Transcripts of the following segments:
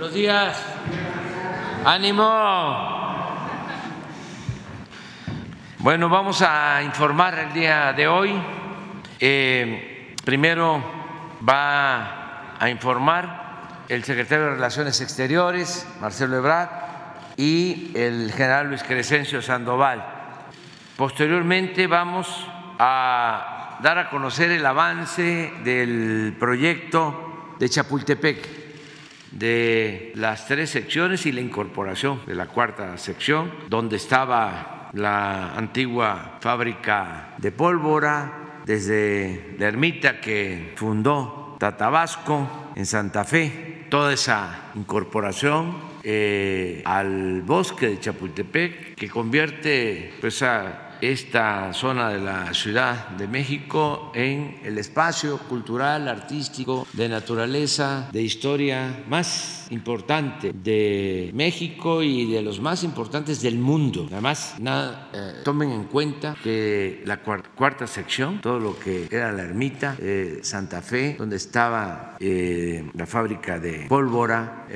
Buenos días. Ánimo. Bueno, vamos a informar el día de hoy. Eh, primero va a informar el secretario de Relaciones Exteriores, Marcelo Ebrard, y el general Luis Crescencio Sandoval. Posteriormente vamos a dar a conocer el avance del proyecto de Chapultepec, de las tres secciones y la incorporación de la cuarta sección, donde estaba la antigua fábrica de pólvora, desde la ermita que fundó Tatabasco en Santa Fe, toda esa incorporación eh, al bosque de Chapultepec que convierte pues, esta zona de la Ciudad de México en el espacio cultural, artístico, de naturaleza, de historia más importante de México y de los más importantes del mundo. Además, nada, eh, tomen en cuenta que la cuarta, sección, todo lo que era la ermita, eh, Santa Fe, donde estaba eh, la fábrica de pólvora,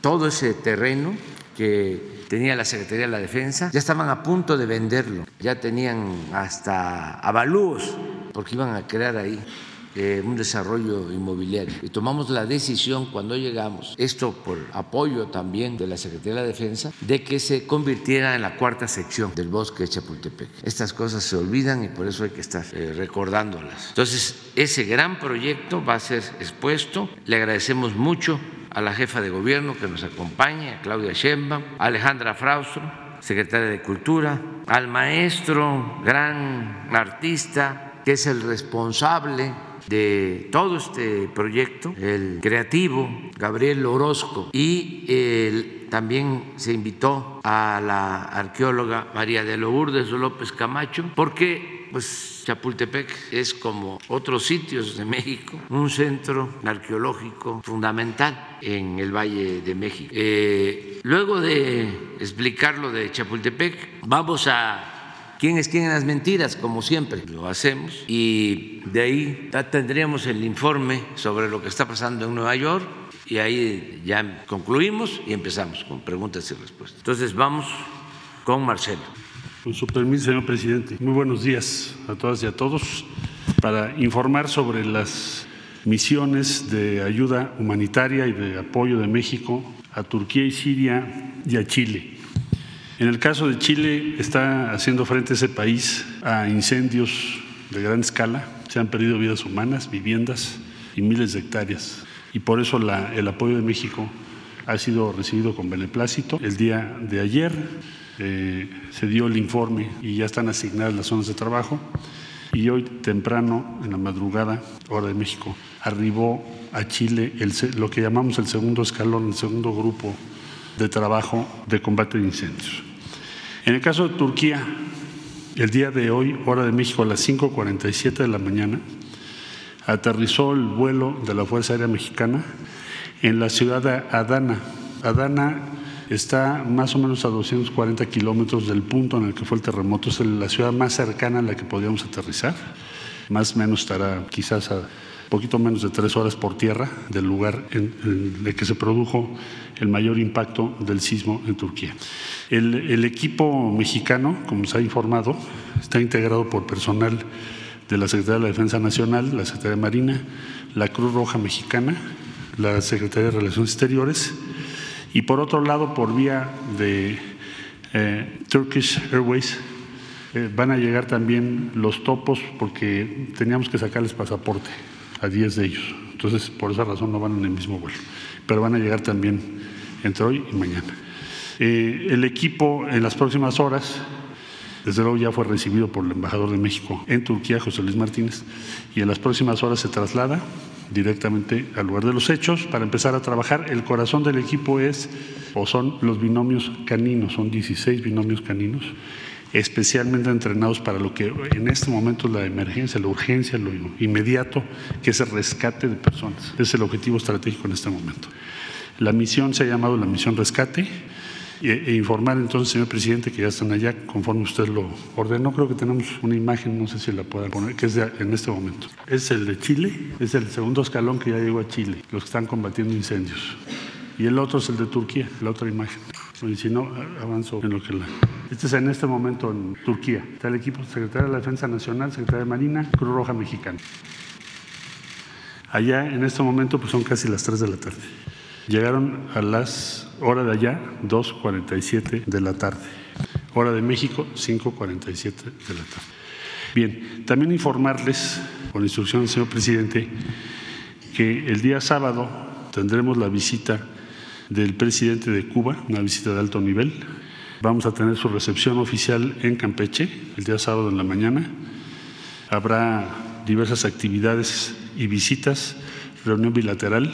todo ese terreno que tenía la Secretaría de la Defensa, ya estaban a punto de venderlo, ya tenían hasta avalúos, porque iban a crear ahí eh, un desarrollo inmobiliario. Y tomamos la decisión cuando llegamos, esto por apoyo también de la Secretaría de la Defensa, de que se convirtiera en la cuarta sección del bosque de Chapultepec. Estas cosas se olvidan y por eso hay que estar eh, recordándolas. Entonces, ese gran proyecto va a ser expuesto. Le agradecemos mucho a la jefa de gobierno que nos acompaña, a Claudia Sheinbaum, a Alejandra Fraustro, secretaria de Cultura, al maestro, gran artista, que es el responsable de todo este proyecto, el creativo Gabriel Orozco, y también se invitó a la arqueóloga María de Lourdes López Camacho, porque pues Chapultepec es como otros sitios de México, un centro arqueológico fundamental en el Valle de México. Eh, luego de explicar lo de Chapultepec, vamos a quién es quién en las mentiras, como siempre lo hacemos, y de ahí ya tendríamos el informe sobre lo que está pasando en Nueva York, y ahí ya concluimos y empezamos con preguntas y respuestas. Entonces vamos con Marcelo. Con su permiso, señor presidente. Muy buenos días a todas y a todos. Para informar sobre las misiones de ayuda humanitaria y de apoyo de México a Turquía y Siria y a Chile. En el caso de Chile está haciendo frente ese país a incendios de gran escala. Se han perdido vidas humanas, viviendas y miles de hectáreas. Y por eso el apoyo de México ha sido recibido con beneplácito. El día de ayer eh, se dio el informe y ya están asignadas las zonas de trabajo. Y hoy temprano, en la madrugada, hora de México, arribó a Chile lo que llamamos el segundo escalón, el segundo grupo de trabajo de combate de incendios. En el caso de Turquía, el día de hoy, hora de México, a las 5.47 de la mañana, aterrizó el vuelo de la Fuerza Aérea Mexicana en la ciudad de Adana. Adana está más o menos a 240 kilómetros del punto en el que fue el terremoto. Es la ciudad más cercana a la que podíamos aterrizar. Más o menos estará quizás a poquito menos de tres horas por tierra del lugar en, el que se produjo el mayor impacto del sismo en Turquía. El, el, equipo mexicano, como se ha informado, está integrado por personal de la Secretaría de la Defensa Nacional, la Secretaría de Marina, la Cruz Roja Mexicana, la Secretaría de Relaciones Exteriores, y por otro lado, por vía de eh, Turkish Airways, eh, van a llegar también los topos porque teníamos que sacarles pasaporte a 10 de ellos. Entonces, por esa razón no van en el mismo vuelo, pero van a llegar también entre hoy y mañana. Eh, el equipo en las próximas horas, desde luego ya fue recibido por el embajador de México en Turquía, José Luis Martínez, y en las próximas horas se traslada directamente al lugar de los hechos para empezar a trabajar. El corazón del equipo es o son los binomios caninos, son 16 binomios caninos especialmente entrenados para lo que en este momento es la emergencia, la urgencia, lo inmediato, que es el rescate de personas. Es el objetivo estratégico en este momento. La misión se ha llamado la misión rescate e, informar entonces, señor presidente, que ya están allá conforme usted lo ordenó. Creo que tenemos una imagen, no sé si la pueda poner, que es en este momento. Es el de Chile, es el segundo escalón que ya llegó a Chile, los que están combatiendo incendios. Y el otro es el de Turquía, la otra imagen. Y si no, avanzo en lo que la... Este es en este momento en Turquía. Está el equipo Secretaría de la Defensa Nacional, Secretaría de Marina, Cruz Roja Mexicana. Allá en este momento pues son casi las 3 de la tarde. Llegaron a las hora de allá 2.47 de la tarde. Hora de México 5.47 de la tarde. Bien, también informarles, con instrucción del señor presidente, que el día sábado tendremos la visita del presidente de Cuba, una visita de alto nivel. Vamos a tener su recepción oficial en Campeche el día sábado en la mañana. Habrá diversas actividades y visitas, reunión bilateral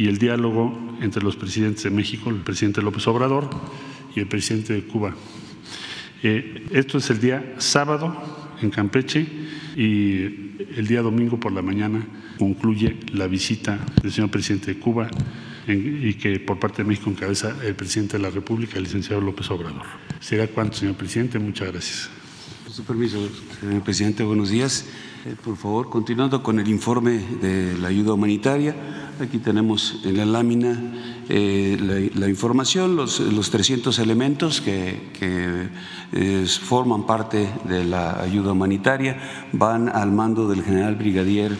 y el diálogo entre los presidentes de México, el presidente López Obrador y el presidente de Cuba. Eh, esto es el día sábado en Campeche y el día domingo por la mañana concluye la visita del señor presidente de Cuba y que por parte de México encabeza el presidente de la República, el licenciado López Obrador. ¿Será cuánto, señor presidente? Muchas gracias. Con su permiso, señor presidente, buenos días. Eh, por favor, continuando con el informe de la ayuda humanitaria, aquí tenemos en la lámina eh, la, información, los, los, 300 elementos que, que forman parte de la ayuda humanitaria van al mando del general brigadier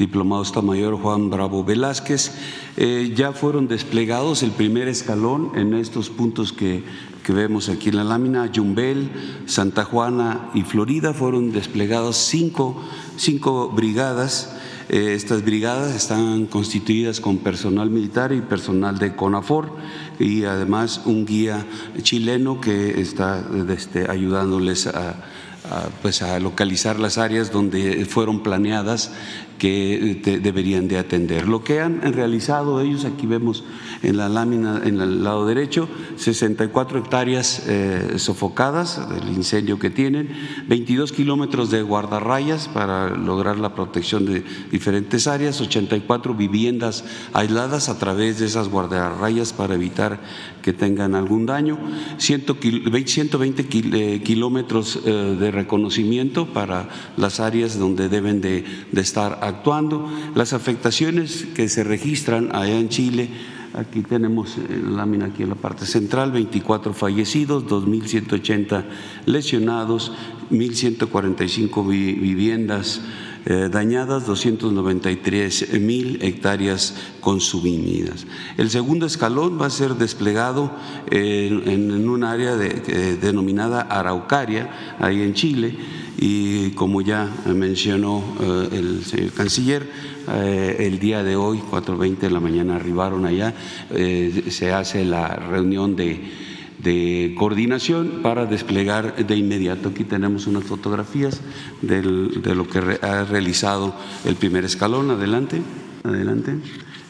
diplomado Estado Mayor Juan Bravo Velázquez. Eh, ya fueron desplegados el primer escalón en estos puntos que, que vemos aquí en la lámina, Yumbel, Santa Juana y Florida, fueron desplegadas cinco, cinco brigadas. Eh, estas brigadas están constituidas con personal militar y personal de CONAFOR y además un guía chileno que está este, ayudándoles a, pues a localizar las áreas donde fueron planeadas que eh, deberían de atender. Lo que han realizado ellos, aquí vemos en la lámina en el lado derecho, 64 hectáreas eh, sofocadas del incendio que tienen, 22 kilómetros de guardarrayas para lograr la protección de diferentes áreas, 84 viviendas aisladas a través de esas guardarrayas para evitar que tengan algún daño, 120 eh, kilómetros de reconocimiento para las áreas donde deben de, de estar actuando. Las afectaciones que se registran allá en Chile, aquí tenemos eh, la lámina aquí en la parte central, 24 fallecidos, 2.180 lesionados, 1.145 viviendas eh, dañadas, 293 mil hectáreas consumidas. El segundo escalón va a ser desplegado en, un área denominada Araucaria, ahí en Chile, y como ya mencionó eh, el señor canciller, eh, el día de hoy, 4.20 de la mañana, arribaron allá, se hace la reunión de de coordinación para desplegar de inmediato. Aquí tenemos unas fotografías de lo que ha realizado el primer escalón. Adelante, adelante.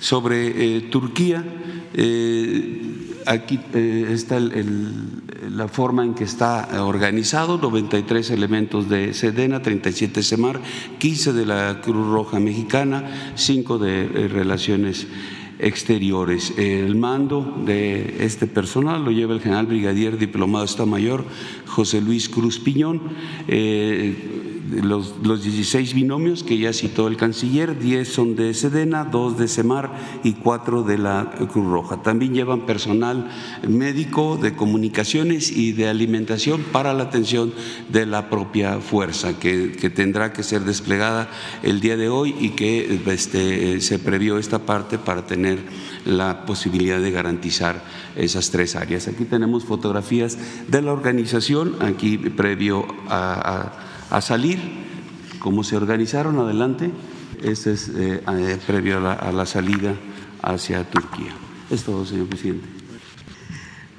Sobre eh, Turquía, eh, aquí eh, está la forma en que está organizado, 93 elementos de Sedena, 37 SEMAR, 15 de la Cruz Roja Mexicana, 5 de Relaciones exteriores. El mando de este personal lo lleva el general brigadier diplomado Estado Mayor José Luis Cruz Piñón. Eh, los, los, 16 binomios que ya citó el canciller, 10 son de Sedena, 2 de Semar y 4 de la Cruz Roja. También llevan personal médico de comunicaciones y de alimentación para la atención de la propia fuerza que, tendrá que ser desplegada el día de hoy y que este, se previó esta parte para tener la posibilidad de garantizar esas tres áreas. Aquí tenemos fotografías de la organización, aquí previo a, salir, cómo se organizaron adelante. Este es eh, eh, previo a la, a la salida hacia Turquía. Es todo, señor presidente.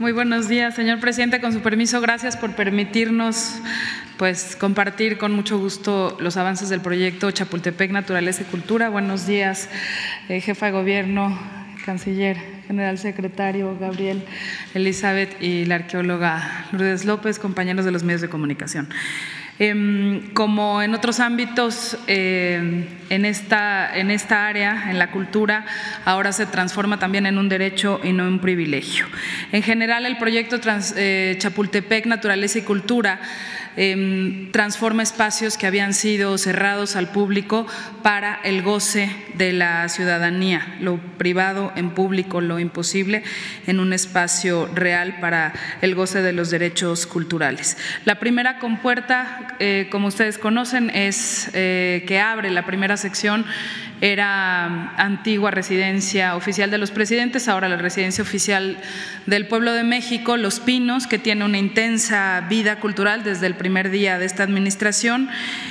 Muy buenos días, señor presidente. Con su permiso, gracias por permitirnos pues compartir con mucho gusto los avances del proyecto Chapultepec Naturaleza y Cultura. Buenos días, eh, jefa de gobierno, canciller, general secretario Gabriel Elizabeth y la arqueóloga Lourdes López, compañeros de los medios de comunicación. Em, como en otros ámbitos, em, en, esta, en esta área, en la cultura, ahora se transforma también en un derecho y no un privilegio. En general, el proyecto eh, Chapultepec, Naturaleza y Cultura em, transforma espacios que habían sido cerrados al público para el goce de la ciudadanía, lo privado en público, lo imposible en un espacio real para el goce de los derechos culturales. La primera compuerta, eh, como ustedes conocen, es eh, que abre la primera sección era antigua residencia oficial de los presidentes, ahora la residencia oficial del pueblo de México, Los Pinos, que tiene una intensa vida cultural desde el primer día de esta administración.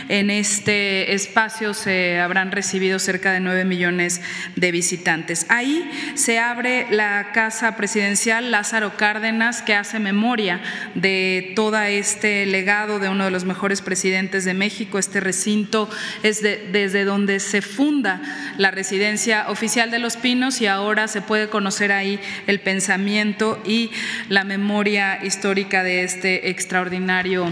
En este espacio se habrán recibido cerca de nueve millones de visitantes. Ahí se abre la Casa Presidencial Lázaro Cárdenas, que hace memoria de todo este legado de uno de los mejores presidentes de México. Este recinto es desde donde se funda la residencia oficial de Los Pinos y ahora se puede conocer ahí el pensamiento y la memoria histórica de este extraordinario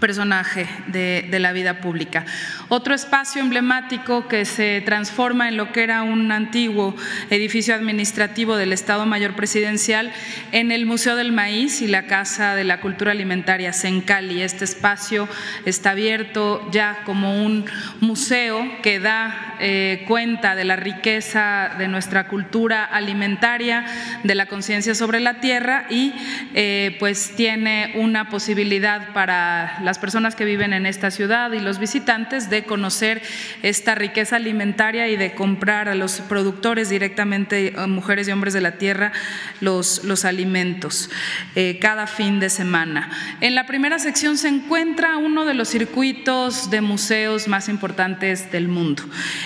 personaje de, la vida pública. Otro espacio emblemático que se transforma en lo que era un antiguo edificio administrativo del Estado Mayor Presidencial en el Museo del Maíz y la Casa de la Cultura Alimentaria Sencali. Este espacio está abierto ya como un museo que da eh, cuenta de la riqueza de nuestra cultura alimentaria, de la conciencia sobre la tierra y eh, pues tiene una posibilidad para las personas que viven en esta ciudad y los visitantes de conocer esta riqueza alimentaria y de comprar a los productores directamente, eh, mujeres y hombres de la tierra, los, los alimentos eh, cada fin de semana. En la primera sección se encuentra uno de los circuitos de museos más importantes del mundo.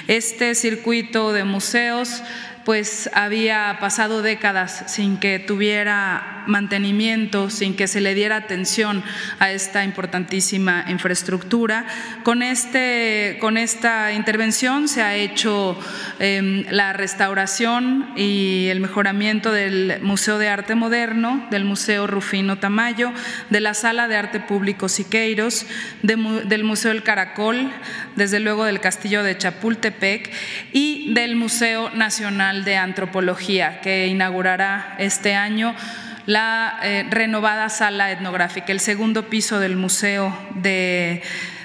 Este circuito de museos pues había pasado décadas sin que tuviera mantenimiento, sin que se le diera atención a esta importantísima infraestructura. Con, este, con esta intervención se ha hecho em, la restauración y el mejoramiento del Museo de Arte Moderno, del Museo Rufino Tamayo, de la Sala de Arte Público Siqueiros, del Museo El Caracol, desde luego del Castillo de Chapultepec y del Museo Nacional de Antropología, que inaugurará este año la eh, renovada sala etnográfica, el segundo piso del Museo de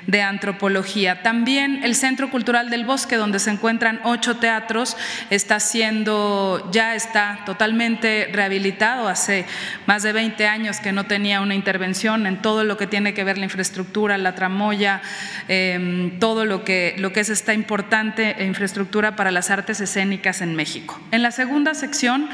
de antropología. También el Centro Cultural del Bosque, donde se encuentran ocho teatros, está siendo, ya está totalmente rehabilitado. Hace más de 20 años que no tenía una intervención en todo lo que tiene que ver la infraestructura, la tramoya, em, todo lo que, lo que es esta importante infraestructura para las artes escénicas en México. En la segunda sección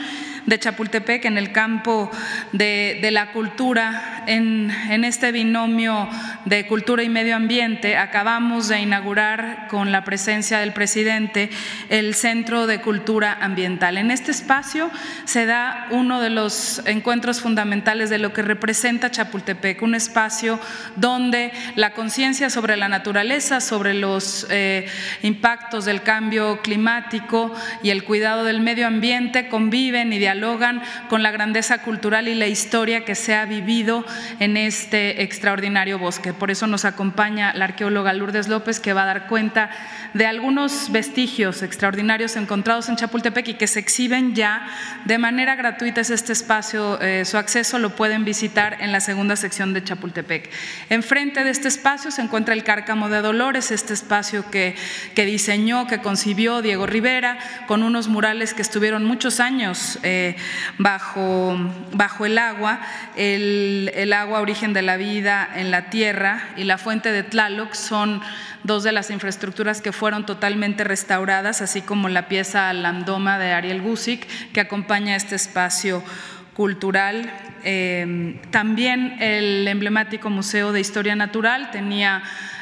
de Chapultepec, en el campo de, la cultura, en, este binomio de cultura y medio ambiente, acabamos de inaugurar con la presencia del presidente el Centro de Cultura Ambiental. En este espacio se da uno de los encuentros fundamentales de lo que representa Chapultepec, un espacio donde la conciencia sobre la naturaleza, sobre los eh, impactos del cambio climático y el cuidado del medio ambiente conviven y dialogan con la grandeza cultural y la historia que se ha vivido en este extraordinario bosque. Por eso nos acompaña la arqueóloga Lourdes López, que va a dar cuenta de algunos vestigios extraordinarios encontrados en Chapultepec y que se exhiben ya de manera gratuita. Es este espacio, eh, su acceso lo pueden visitar en la segunda sección de Chapultepec. Enfrente de este espacio se encuentra el Cárcamo de Dolores, este espacio que, que diseñó, que concibió Diego Rivera, con unos murales que estuvieron muchos años eh, bajo, bajo el agua, el, el, agua origen de la vida en la tierra y la fuente de Tlaloc son dos de las infraestructuras que fueron totalmente restauradas, así como la pieza Landoma de Ariel Gusic que acompaña este espacio cultural. Eh, también el emblemático Museo de Historia Natural tenía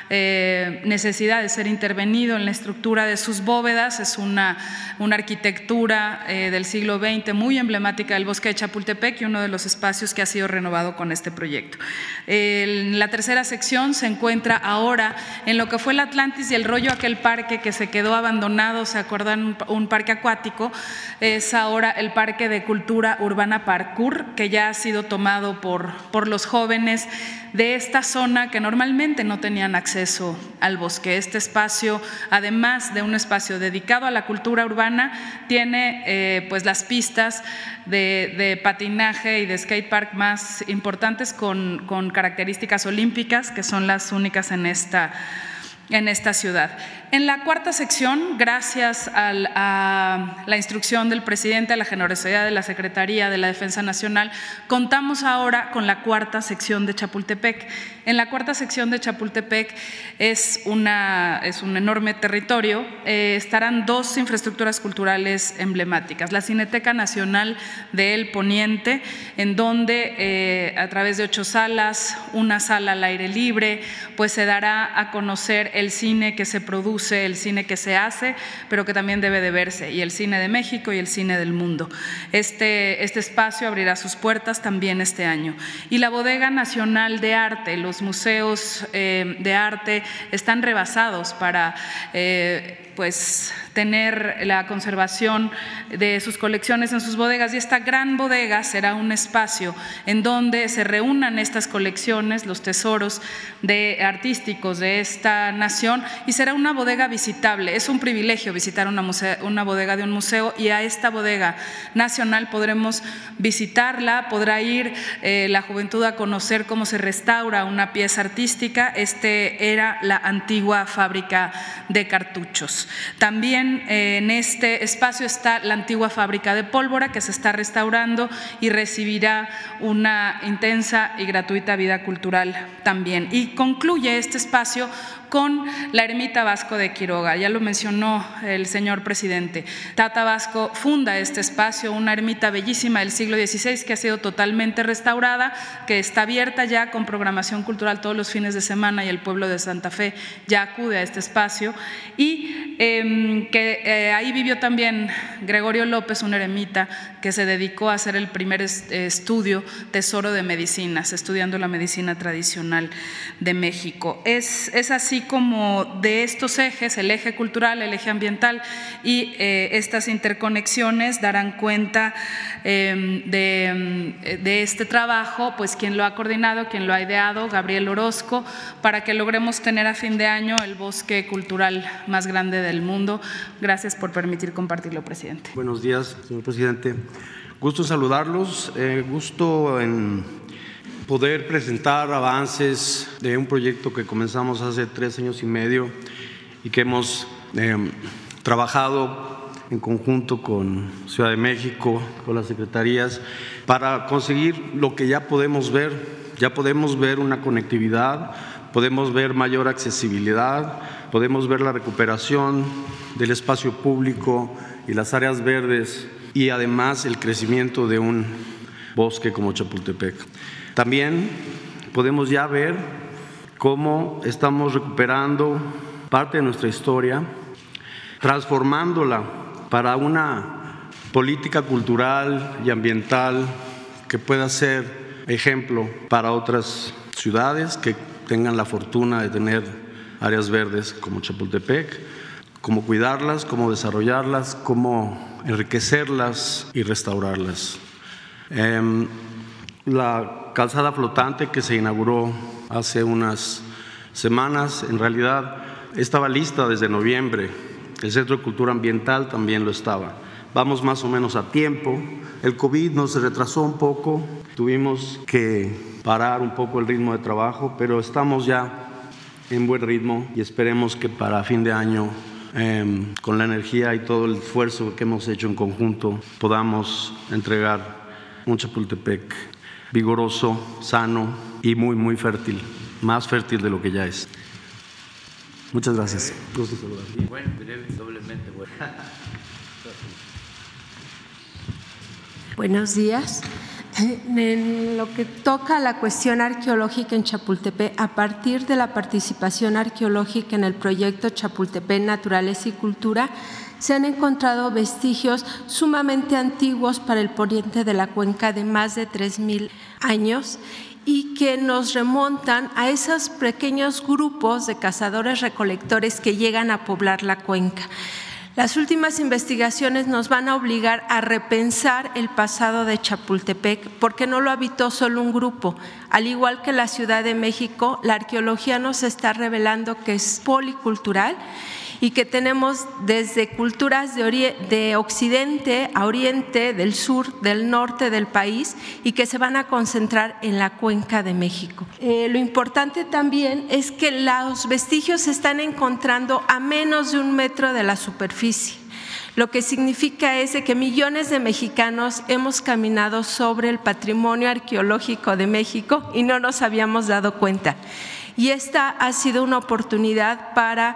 eh, necesidad de ser intervenido en la estructura de sus bóvedas. Es una, una arquitectura eh, del siglo XX muy emblemática del bosque de Chapultepec y uno de los espacios que ha sido renovado con este proyecto. En la tercera sección se encuentra ahora en lo que fue el Atlantis y el rollo aquel parque que se quedó abandonado, ¿se acuerdan? Un parque acuático. Es ahora el Parque de Cultura Urbana Parkour, que ya ha sido tomado por, por los jóvenes de esta zona que normalmente no tenían acceso acceso al bosque. Este espacio, además de un espacio dedicado a la cultura urbana, tiene eh, pues las pistas de, patinaje y de skate park más importantes con, con características olímpicas, que son las únicas en esta en esta ciudad. En la cuarta sección, gracias a la instrucción del presidente, a la generosidad de la Secretaría de la Defensa Nacional, contamos ahora con la cuarta sección de Chapultepec. En la cuarta sección de Chapultepec es, un enorme territorio, eh, estarán dos infraestructuras culturales emblemáticas. La Cineteca Nacional de El Poniente, en donde eh, a través de ocho salas, una sala al aire libre, pues se dará a conocer el cine que se produce, el cine que se hace, pero que también debe de verse, y el cine de México y el cine del mundo. Este, este espacio abrirá sus puertas también este año. Y la Bodega Nacional de Arte, los museos eh, de arte están rebasados para... Eh, pues tener la conservación de sus colecciones en sus bodegas y esta gran bodega será un espacio en donde se reúnan estas colecciones, los tesoros de artísticos de esta nación y será una bodega visitable. Es un privilegio visitar una, una bodega de un museo y a esta bodega nacional podremos visitarla, podrá ir eh, la juventud a conocer cómo se restaura una pieza artística. Este era la antigua fábrica de cartuchos. También eh, en este espacio está la antigua fábrica de pólvora que se está restaurando y recibirá una intensa y gratuita vida cultural también. Y concluye este espacio con la ermita Vasco de Quiroga. Ya lo mencionó el señor presidente. Tata Vasco funda este espacio, una ermita bellísima del siglo XVI que ha sido totalmente restaurada, que está abierta ya con programación cultural todos los fines de semana y el pueblo de Santa Fe ya acude a este espacio. Y em, que eh, ahí vivió también Gregorio López, un eremita que se dedicó a hacer el primer estudio Tesoro de Medicinas, estudiando la medicina tradicional de México. Es, es así como de estos ejes, el eje cultural, el eje ambiental y eh, estas interconexiones darán cuenta em, de, de, este trabajo, pues quien lo ha coordinado, quien lo ha ideado, Gabriel Orozco, para que logremos tener a fin de año el bosque cultural más grande del mundo. Gracias por permitir compartirlo, presidente. Buenos días, señor presidente. Gusto saludarlos, eh, gusto en poder presentar avances de un proyecto que comenzamos hace tres años y medio y que hemos em, trabajado en conjunto con Ciudad de México, con las secretarías, para conseguir lo que ya podemos ver. Ya podemos ver una conectividad, podemos ver mayor accesibilidad, podemos ver la recuperación del espacio público y las áreas verdes y además el crecimiento de un bosque como Chapultepec. También podemos ya ver cómo estamos recuperando parte de nuestra historia, transformándola para una política cultural y ambiental que pueda ser ejemplo para otras ciudades que tengan la fortuna de tener áreas verdes como Chapultepec, cómo cuidarlas, cómo desarrollarlas, cómo enriquecerlas y restaurarlas. Em, calzada flotante que se inauguró hace unas semanas, en realidad estaba lista desde noviembre. El Centro de Cultura Ambiental también lo estaba. Vamos más o menos a tiempo. El COVID nos retrasó un poco, tuvimos que parar un poco el ritmo de trabajo, pero estamos ya en buen ritmo y esperemos que para fin de año, em, con la energía y todo el esfuerzo que hemos hecho en conjunto, podamos entregar un Chapultepec vigoroso, sano y muy, muy fértil, más fértil de lo que ya es. Muchas gracias. Buenos días. En lo que toca a la cuestión arqueológica en Chapultepec, a partir de la participación arqueológica en el proyecto Chapultepec Naturales y Cultura, se han encontrado vestigios sumamente antiguos para el poniente de la cuenca de más de 3.000 años y que nos remontan a esos pequeños grupos de cazadores recolectores que llegan a poblar la cuenca. Las últimas investigaciones nos van a obligar a repensar el pasado de Chapultepec porque no lo habitó solo un grupo. Al igual que la Ciudad de México, la arqueología nos está revelando que es policultural y que tenemos desde culturas de, occidente a oriente, del sur, del norte del país y que se van a concentrar en la cuenca de México. Eh, lo importante también es que los vestigios se están encontrando a menos de un metro de la superficie lo que significa es que millones de mexicanos hemos caminado sobre el patrimonio arqueológico de México y no nos habíamos dado cuenta. Y esta ha sido una oportunidad para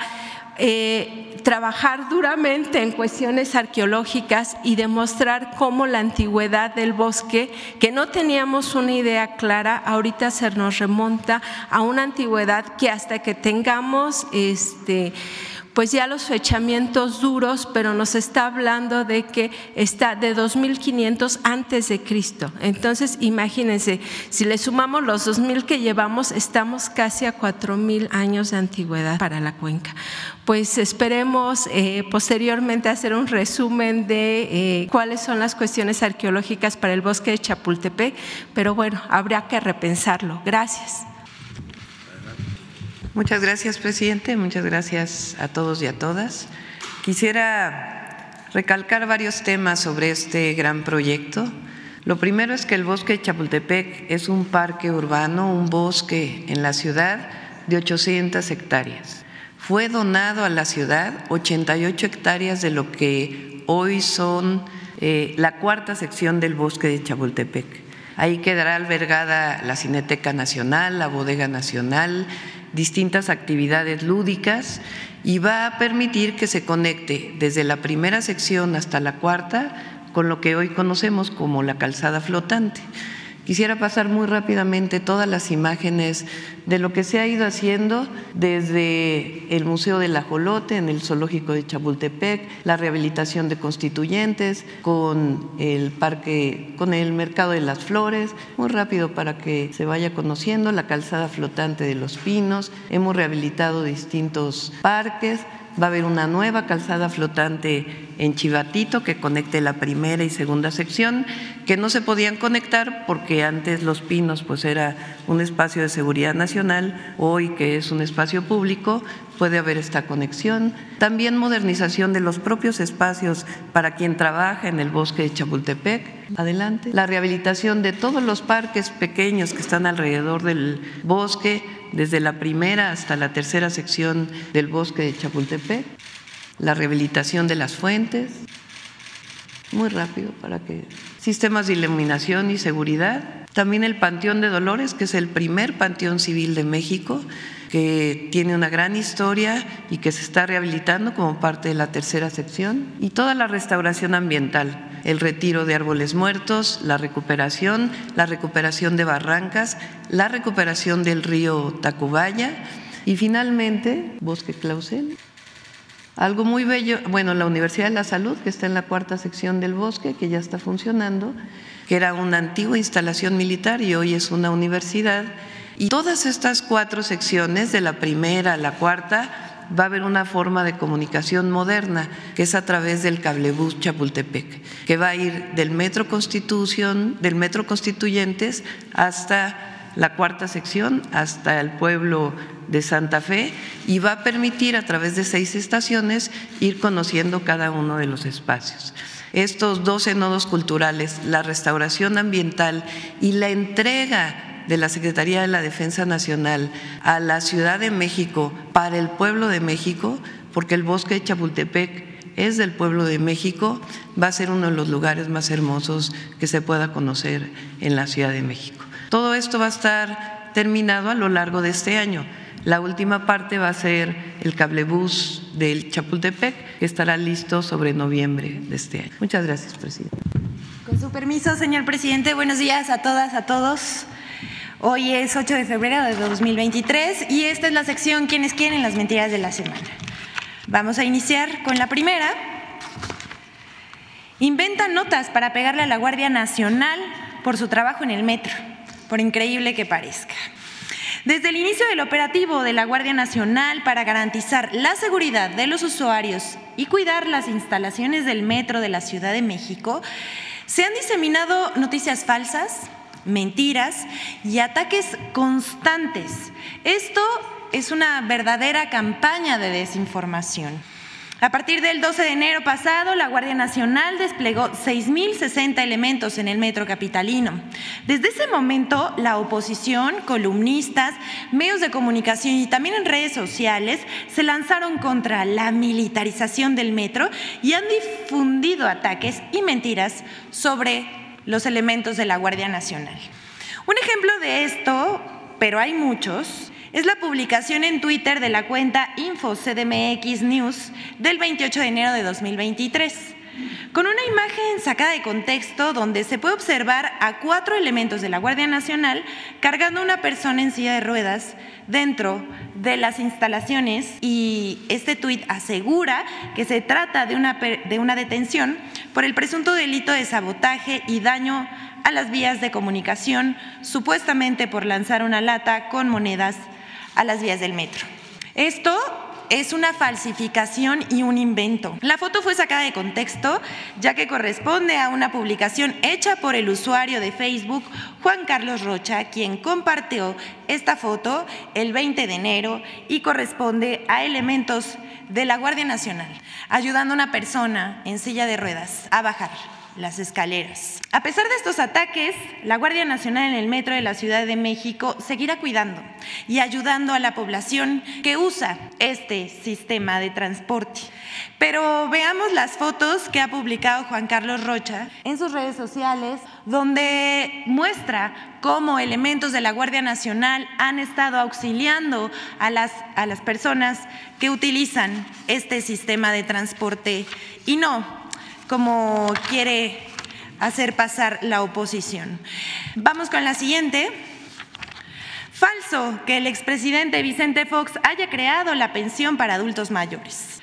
eh, trabajar duramente en cuestiones arqueológicas y demostrar cómo la antigüedad del bosque, que no teníamos una idea clara, ahorita se nos remonta a una antigüedad que hasta que tengamos este pues ya los fechamientos duros, pero nos está hablando de que está de 2500 antes de Cristo. Entonces, imagínense, si le sumamos los 2000 que llevamos, estamos casi a 4000 años de antigüedad para la cuenca. Pues esperemos eh, posteriormente hacer un resumen de eh, cuáles son las cuestiones arqueológicas para el bosque de Chapultepec, pero bueno, habría que repensarlo. Gracias. Muchas gracias, presidente. Muchas gracias a todos y a todas. Quisiera recalcar varios temas sobre este gran proyecto. Lo primero es que el bosque de Chapultepec es un parque urbano, un bosque en la ciudad de 800 hectáreas. Fue donado a la ciudad 88 hectáreas de lo que hoy son eh, la cuarta sección del bosque de Chapultepec. Ahí quedará albergada la Cineteca Nacional, la Bodega Nacional, distintas actividades lúdicas y va a permitir que se conecte desde la primera sección hasta la cuarta con lo que hoy conocemos como la calzada flotante. Quisiera pasar muy rápidamente todas las imágenes de lo que se ha ido haciendo desde el Museo del Ajolote en el Zoológico de Chapultepec, la rehabilitación de constituyentes, con el parque, con el Mercado de las Flores, muy rápido para que se vaya conociendo, la calzada flotante de los pinos, hemos rehabilitado distintos parques, va a haber una nueva calzada flotante en Chivatito que conecte la primera y segunda sección, que no se podían conectar porque antes Los Pinos pues era un espacio de seguridad nacional, hoy que es un espacio público, puede haber esta conexión. También modernización de los propios espacios para quien trabaja en el bosque de Chapultepec. Adelante. La rehabilitación de todos los parques pequeños que están alrededor del bosque, desde la primera hasta la tercera sección del bosque de Chapultepec, la rehabilitación de las fuentes, muy rápido para que sistemas de iluminación y seguridad, también el Panteón de Dolores, que es el primer panteón civil de México, que tiene una gran historia y que se está rehabilitando como parte de la tercera sección, y toda la restauración ambiental, el retiro de árboles muertos, la recuperación, la recuperación de barrancas, la recuperación del río Tacubaya y finalmente Bosque Clausel. Algo muy bello, bueno, la Universidad de la Salud, que está en la cuarta sección del bosque, que ya está funcionando, que era una antigua instalación militar y hoy es una universidad. Y todas estas cuatro secciones, de la primera a la cuarta, va a haber una forma de comunicación moderna, que es a través del cablebús Chapultepec, que va a ir del Metro Constitución, del Metro Constituyentes hasta la cuarta sección, hasta el pueblo de Santa Fe, y va a permitir a través de seis estaciones ir conociendo cada uno de los espacios estos 12 nodos culturales, la restauración ambiental y la entrega de la Secretaría de la Defensa Nacional a la Ciudad de México para el pueblo de México, porque el bosque de Chapultepec es del pueblo de México, va a ser uno de los lugares más hermosos que se pueda conocer en la Ciudad de México. Todo esto va a estar terminado a lo largo de este año. La última parte va a ser el cablebús del Chapultepec, que estará listo sobre noviembre de este año. Muchas gracias, presidente. Con su permiso, señor presidente, buenos días a todas, a todos. Hoy es 8 de febrero de 2023 y esta es la sección Quienes quieren las mentiras de la semana. Vamos a iniciar con la primera. Inventan notas para pegarle a la Guardia Nacional por su trabajo en el metro, por increíble que parezca. Desde el inicio del operativo de la Guardia Nacional para garantizar la seguridad de los usuarios y cuidar las instalaciones del metro de la Ciudad de México, se han diseminado noticias falsas, mentiras y ataques constantes. Esto es una verdadera campaña de desinformación. A partir del 12 de enero pasado, la Guardia Nacional desplegó 6.060 elementos en el metro capitalino. Desde ese momento, la oposición, columnistas, medios de comunicación y también en redes sociales se lanzaron contra la militarización del metro y han difundido ataques y mentiras sobre los elementos de la Guardia Nacional. Un ejemplo de esto, pero hay muchos, es la publicación en Twitter de la cuenta InfoCDMX News del 28 de enero de 2023 con una imagen sacada de contexto donde se puede observar a cuatro elementos de la Guardia Nacional cargando a una persona en silla de ruedas dentro de las instalaciones y este tuit asegura que se trata de una, de una detención por el presunto delito de sabotaje y daño a las vías de comunicación, supuestamente por lanzar una lata con monedas a las vías del metro. Esto es una falsificación y un invento. La foto fue sacada de contexto ya que corresponde a una publicación hecha por el usuario de Facebook Juan Carlos Rocha, quien compartió esta foto el 20 de enero y corresponde a elementos de la Guardia Nacional, ayudando a una persona en silla de ruedas a bajar las escaleras. A pesar de estos ataques, la Guardia Nacional en el metro de la Ciudad de México seguirá cuidando y ayudando a la población que usa este sistema de transporte. Pero veamos las fotos que ha publicado Juan Carlos Rocha en sus redes sociales, donde muestra cómo elementos de la Guardia Nacional han estado auxiliando a las, a las personas que utilizan este sistema de transporte. Y no, como quiere hacer pasar la oposición. Vamos con la siguiente. Falso que el expresidente Vicente Fox haya creado la pensión para adultos mayores.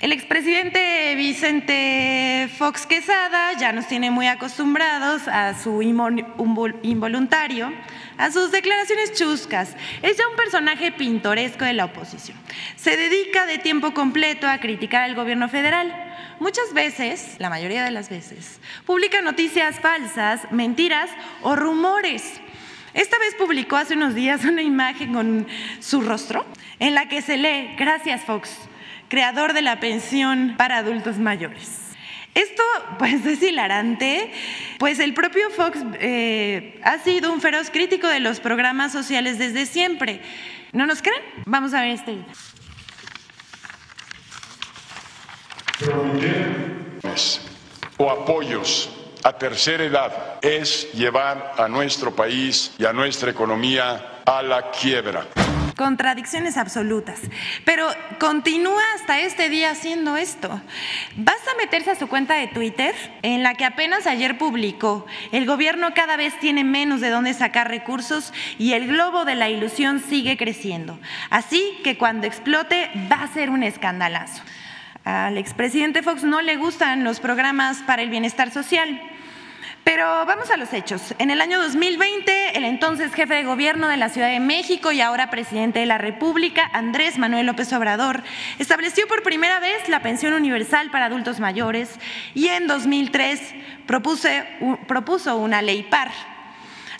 El expresidente Vicente Fox Quesada ya nos tiene muy acostumbrados a su involuntario, a sus declaraciones chuscas. Es ya un personaje pintoresco de la oposición. Se dedica de tiempo completo a criticar al gobierno federal muchas veces, la mayoría de las veces, publica noticias falsas, mentiras o rumores. Esta vez publicó hace unos días una imagen con su rostro en la que se lee, gracias Fox, creador de la pensión para adultos mayores. Esto pues es hilarante, pues el propio Fox eh, ha sido un feroz crítico de los programas sociales desde siempre. ¿No nos creen? Vamos a ver este video. O apoyos a tercera edad es llevar a nuestro país y a nuestra economía a la quiebra. Contradicciones absolutas. Pero continúa hasta este día haciendo esto. Basta meterse a su cuenta de Twitter, en la que apenas ayer publicó, el gobierno cada vez tiene menos de dónde sacar recursos y el globo de la ilusión sigue creciendo. Así que cuando explote va a ser un escandalazo. Al expresidente Fox no le gustan los programas para el bienestar social. Pero vamos a los hechos. En el año 2020, el entonces jefe de gobierno de la Ciudad de México y ahora presidente de la República, Andrés Manuel López Obrador, estableció por primera vez la pensión universal para adultos mayores y en 2003 propuso una ley par.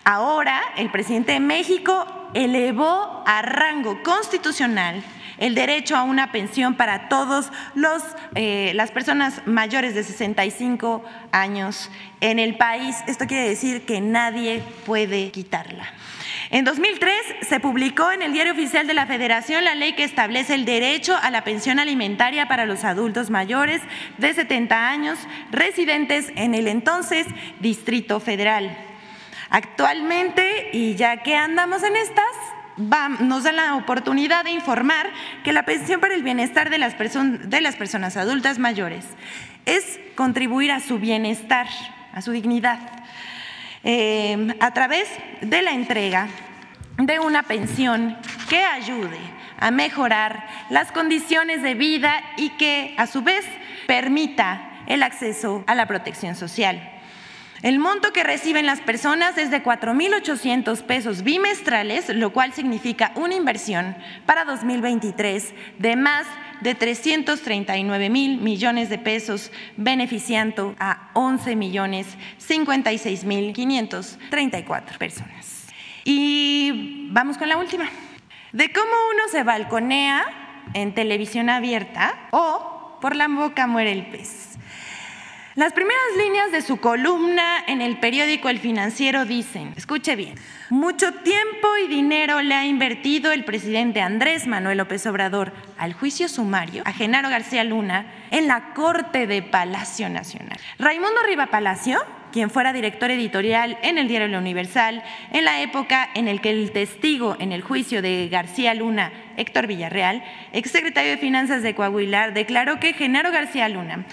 Ahora, el presidente de México elevó a rango constitucional el derecho a una pensión para todos los, eh, las personas mayores de 65 años en el país. Esto quiere decir que nadie puede quitarla. En 2003 se publicó en el Diario Oficial de la Federación la ley que establece el derecho a la pensión alimentaria para los adultos mayores de 70 años residentes en el entonces Distrito Federal. Actualmente, y ya que andamos en estas, nos da la oportunidad de informar que la pensión para el bienestar de las, de las personas adultas mayores es contribuir a su bienestar, a su dignidad, eh, a través de la entrega de una pensión que ayude a mejorar las condiciones de vida y que a su vez permita el acceso a la protección social. El monto que reciben las personas es de 4.800 pesos bimestrales, lo cual significa una inversión para 2023 de más de 339 mil millones de pesos, beneficiando a 11 millones 56 mil 534 personas. Y vamos con la última. De cómo uno se balconea en televisión abierta o por la boca muere el pez. Las primeras líneas de su columna en el periódico El Financiero dicen, escuche bien, mucho tiempo y dinero le ha invertido el presidente Andrés Manuel López Obrador al juicio sumario a Genaro García Luna en la Corte de Palacio Nacional. Raimundo Riva Palacio, quien fuera director editorial en el diario Universal, en la época en el que el testigo en el juicio de García Luna, Héctor Villarreal, exsecretario de Finanzas de Coahuila, declaró que Genaro García Luna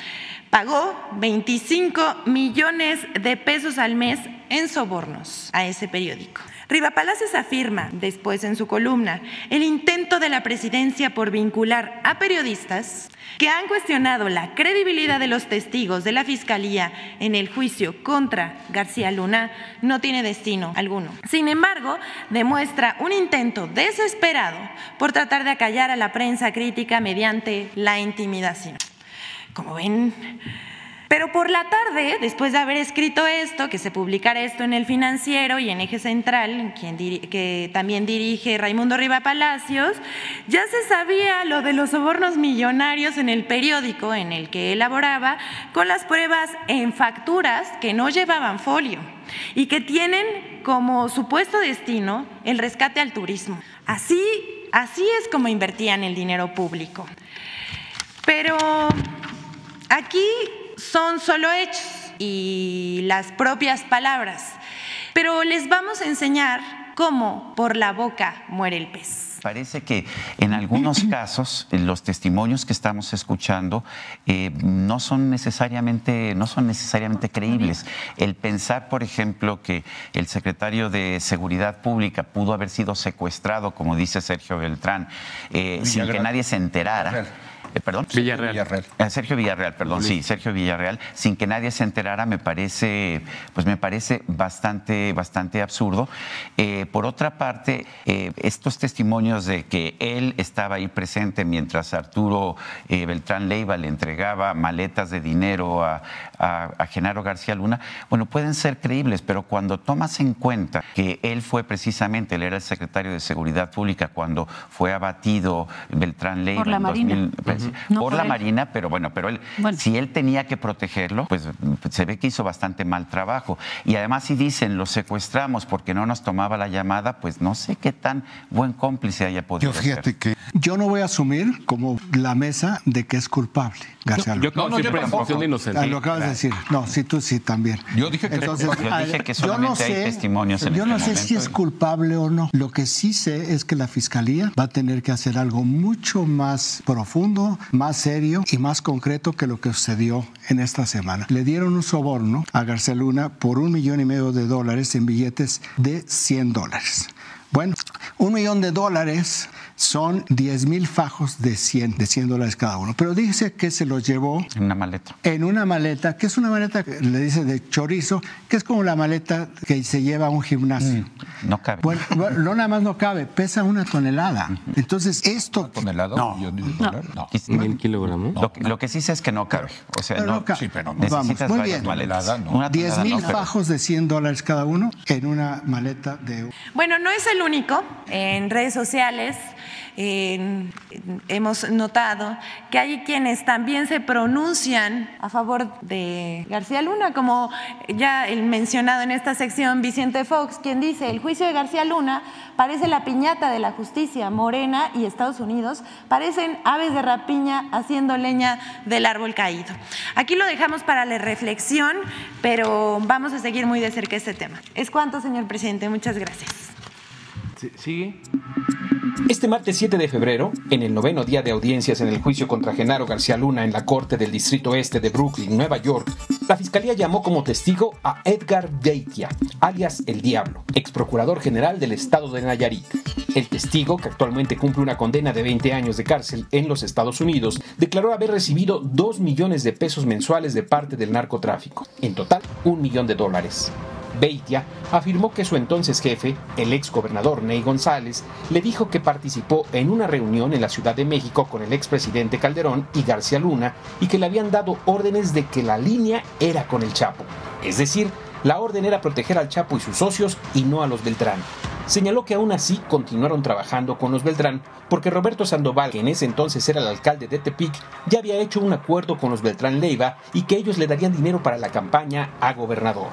pagó 25 millones de pesos al mes en sobornos a ese periódico. Riva Palacios afirma después en su columna el intento de la presidencia por vincular a periodistas que han cuestionado la credibilidad de los testigos de la Fiscalía en el juicio contra García Luna no tiene destino alguno. Sin embargo, demuestra un intento desesperado por tratar de acallar a la prensa crítica mediante la intimidación como ven. Pero por la tarde, después de haber escrito esto, que se publicara esto en el financiero y en Eje Central, quien que también dirige Raimundo Riva Palacios, ya se sabía lo de los sobornos millonarios en el periódico en el que elaboraba, con las pruebas en facturas que no llevaban folio y que tienen como supuesto destino el rescate al turismo. Así, así es como invertían el dinero público. Pero Aquí son solo hechos y las propias palabras, pero les vamos a enseñar cómo por la boca muere el pez. Parece que en algunos casos los testimonios que estamos escuchando eh, no son necesariamente no son necesariamente creíbles. El pensar, por ejemplo, que el secretario de Seguridad Pública pudo haber sido secuestrado, como dice Sergio Beltrán, eh, sin que nadie se enterara. Eh, ¿Perdón? Villarreal. Eh, Sergio Villarreal, perdón, sí, Sergio Villarreal, sin que nadie se enterara, me parece, pues me parece bastante, bastante absurdo. Eh, por otra parte, estos testimonios de que él estaba ahí presente mientras Arturo Beltrán Leiva le entregaba maletas de dinero a, a, Genaro García Luna, bueno, pueden ser creíbles, pero cuando tomas en cuenta que él fue precisamente, él era el secretario de Seguridad Pública cuando fue abatido Beltrán Leiva en 2000, por, la Marina, pero bueno, pero él, si él tenía que protegerlo, pues se ve que hizo bastante mal trabajo. Y además si dicen, lo secuestramos porque no nos tomaba la llamada, pues no sé qué tan buen cómplice haya podido yo fíjate ser. que yo no voy a asumir como la mesa de que es culpable García Yo, yo, no, no, presunción de inocencia. Ah, lo acabas de decir. No, sí, tú sí también. Yo dije que, Entonces, yo dije que yo no solamente sé, hay testimonios en Yo este no sé si momento. es culpable o no. Lo que sí sé es que la fiscalía va a tener que hacer algo mucho más profundo, más serio y más concreto que lo que sucedió en esta semana. Le dieron un soborno a García Luna por un millón y medio de dólares en billetes de 100 dólares. Bueno, un millón de dólares son 10 mil fajos de 100, de 100 dólares cada uno. Pero dice que se los llevó En una maleta. en una maleta, que es una maleta, que le dice de chorizo, que es como la maleta que se lleva a un gimnasio. No cabe. Bueno, bueno, no nada más no cabe, pesa una tonelada. Entonces, esto... ¿Tonelada? No. ¿Un millón de dólares? No. ¿Mil kilogramos? Lo, que- lo que sí sé es que no cabe. O sea, Pero no, no cabe. Sí, pero no. necesitas Vamos, muy bien. maletas. Tonelada, no. Una 10 tonelada mil no fajos de 100 dólares cada uno en una maleta de... Bueno, no es el único. En redes sociales hemos notado que hay quienes también se pronuncian a favor de García Luna, como ya el mencionado en esta sección Vicente Fox, quien dice, el juicio de García Luna parece la piñata de la justicia, Morena y Estados Unidos parecen aves de rapiña haciendo leña del árbol caído. Aquí lo dejamos para la reflexión, pero vamos a seguir muy de cerca este tema. Es cuanto, señor presidente. Muchas gracias. ¿Sigue? Este martes 7 de febrero, en el noveno día de audiencias en el juicio contra Genaro García Luna en la Corte del Distrito Este de Brooklyn, Nueva York, la Fiscalía llamó como testigo a Edgar Beitia, alias El Diablo, ex procurador general del estado de Nayarit. El testigo, que actualmente cumple una condena de 20 años de cárcel en los Estados Unidos, declaró haber recibido 2 millones de pesos mensuales de parte del narcotráfico, en total un millón de dólares. Beitia afirmó que su entonces jefe, el ex gobernador Ney González, le dijo que participó en una reunión en la Ciudad de México con el expresidente Calderón y García Luna y que le habían dado órdenes de que la línea era con el Chapo. Es decir, la orden era proteger al Chapo y sus socios y no a los Beltrán. Señaló que aún así continuaron trabajando con los Beltrán porque Roberto Sandoval, que en ese entonces era el alcalde de Tepic, ya había hecho un acuerdo con los Beltrán Leiva y que ellos le darían dinero para la campaña a gobernador.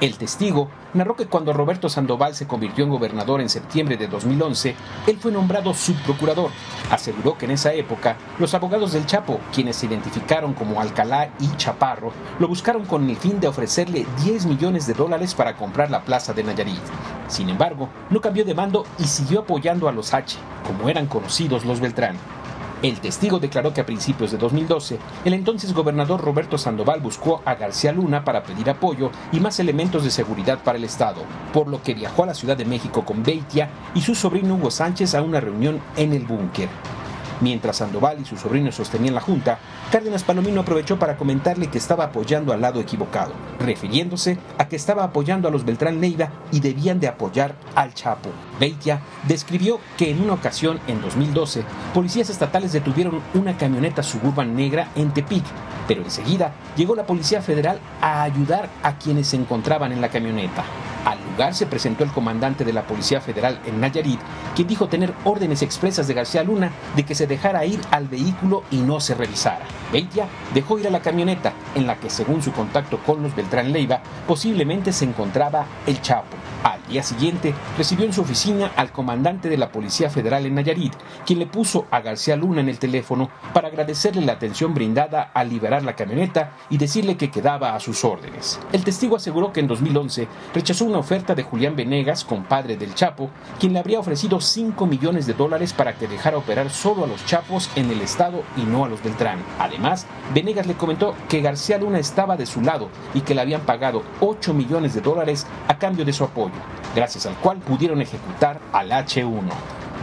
El testigo narró que cuando Roberto Sandoval se convirtió en gobernador en septiembre de 2011, él fue nombrado subprocurador. Aseguró que en esa época los abogados del Chapo, quienes se identificaron como Alcalá y Chaparro, lo buscaron con el fin de ofrecerle 10 millones de dólares para comprar la plaza de Nayarit. Sin embargo, no cambió de mando y siguió apoyando a los H, como eran conocidos los Beltrán. El testigo declaró que a principios de 2012, el entonces gobernador Roberto Sandoval buscó a García Luna para pedir apoyo y más elementos de seguridad para el Estado, por lo que viajó a la Ciudad de México con Beitia y su sobrino Hugo Sánchez a una reunión en el búnker. Mientras Sandoval y su sobrino sostenían la junta, Cárdenas Palomino aprovechó para comentarle que estaba apoyando al lado equivocado, refiriéndose a que estaba apoyando a los Beltrán Leiva y debían de apoyar al Chapo. Beitia describió que en una ocasión, en 2012, policías estatales detuvieron una camioneta suburban negra en Tepic, pero enseguida llegó la Policía Federal a ayudar a quienes se encontraban en la camioneta. Al lugar se presentó el comandante de la Policía Federal en Nayarit, quien dijo tener órdenes expresas de García Luna de que se dejara ir al vehículo y no se revisara. Beitia dejó ir a la camioneta, en la que según su contacto con los Beltrán Leiva, posiblemente se encontraba el Chapo. Al día siguiente, recibió en su oficina al comandante de la Policía Federal en Nayarit, quien le puso a García Luna en el teléfono para agradecerle la atención brindada al liberar la camioneta y decirle que quedaba a sus órdenes. El testigo aseguró que en 2011 rechazó una oferta de Julián Venegas, compadre del Chapo, quien le habría ofrecido 5 millones de dólares para que dejara operar solo a los Chapos en el estado y no a los Beltrán. Además, Venegas le comentó que García Luna estaba de su lado y que le habían pagado 8 millones de dólares a cambio de su apoyo, gracias al cual pudieron ejecutar al H1.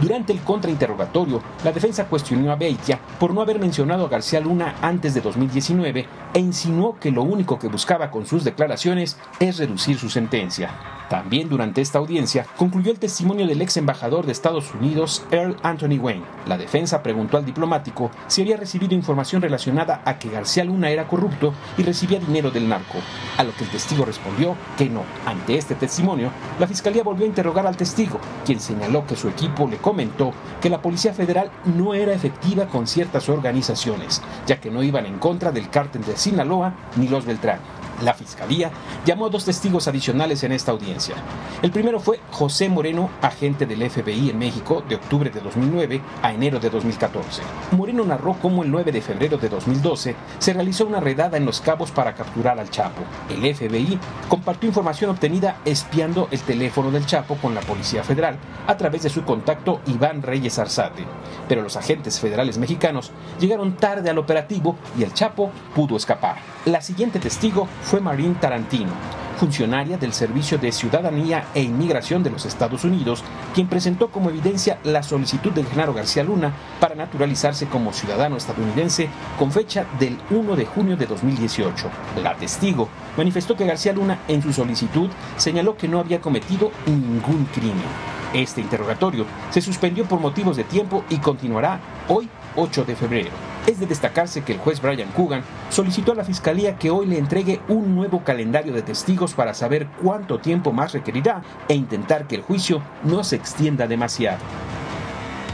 Durante el contrainterrogatorio, la defensa cuestionó a Beitia por no haber mencionado a García Luna antes de 2019 e insinuó que lo único que buscaba con sus declaraciones es reducir su sentencia. También durante esta audiencia concluyó el testimonio del ex embajador de Estados Unidos, Earl Anthony Wayne. La defensa preguntó al diplomático si había recibido información relacionada a que García Luna era corrupto y recibía dinero del narco, a lo que el testigo respondió que no. Ante este testimonio, la fiscalía volvió a interrogar al testigo, quien señaló que su equipo le comentó que la Policía Federal no era efectiva con ciertas organizaciones, ya que no iban en contra del cártel de Sinaloa ni los Beltrán. La Fiscalía llamó a dos testigos adicionales en esta audiencia. El primero fue José Moreno, agente del FBI en México de octubre de 2009 a enero de 2014. Moreno narró cómo el 9 de febrero de 2012 se realizó una redada en Los Cabos para capturar al Chapo. El FBI compartió información obtenida espiando el teléfono del Chapo con la Policía Federal a través de su contacto Iván Reyes Arzate. Pero los agentes federales mexicanos llegaron tarde al operativo y el Chapo pudo escapar. La siguiente testigo fue Marín Tarantino, funcionaria del Servicio de Ciudadanía e Inmigración de los Estados Unidos, quien presentó como evidencia la solicitud de Genaro García Luna para naturalizarse como ciudadano estadounidense con fecha del 1 de junio de 2018. La testigo manifestó que García Luna en su solicitud señaló que no había cometido ningún crimen. Este interrogatorio se suspendió por motivos de tiempo y continuará hoy 8 de febrero. Es de destacarse que el juez Brian Coogan solicitó a la Fiscalía que hoy le entregue un nuevo calendario de testigos para saber cuánto tiempo más requerirá e intentar que el juicio no se extienda demasiado.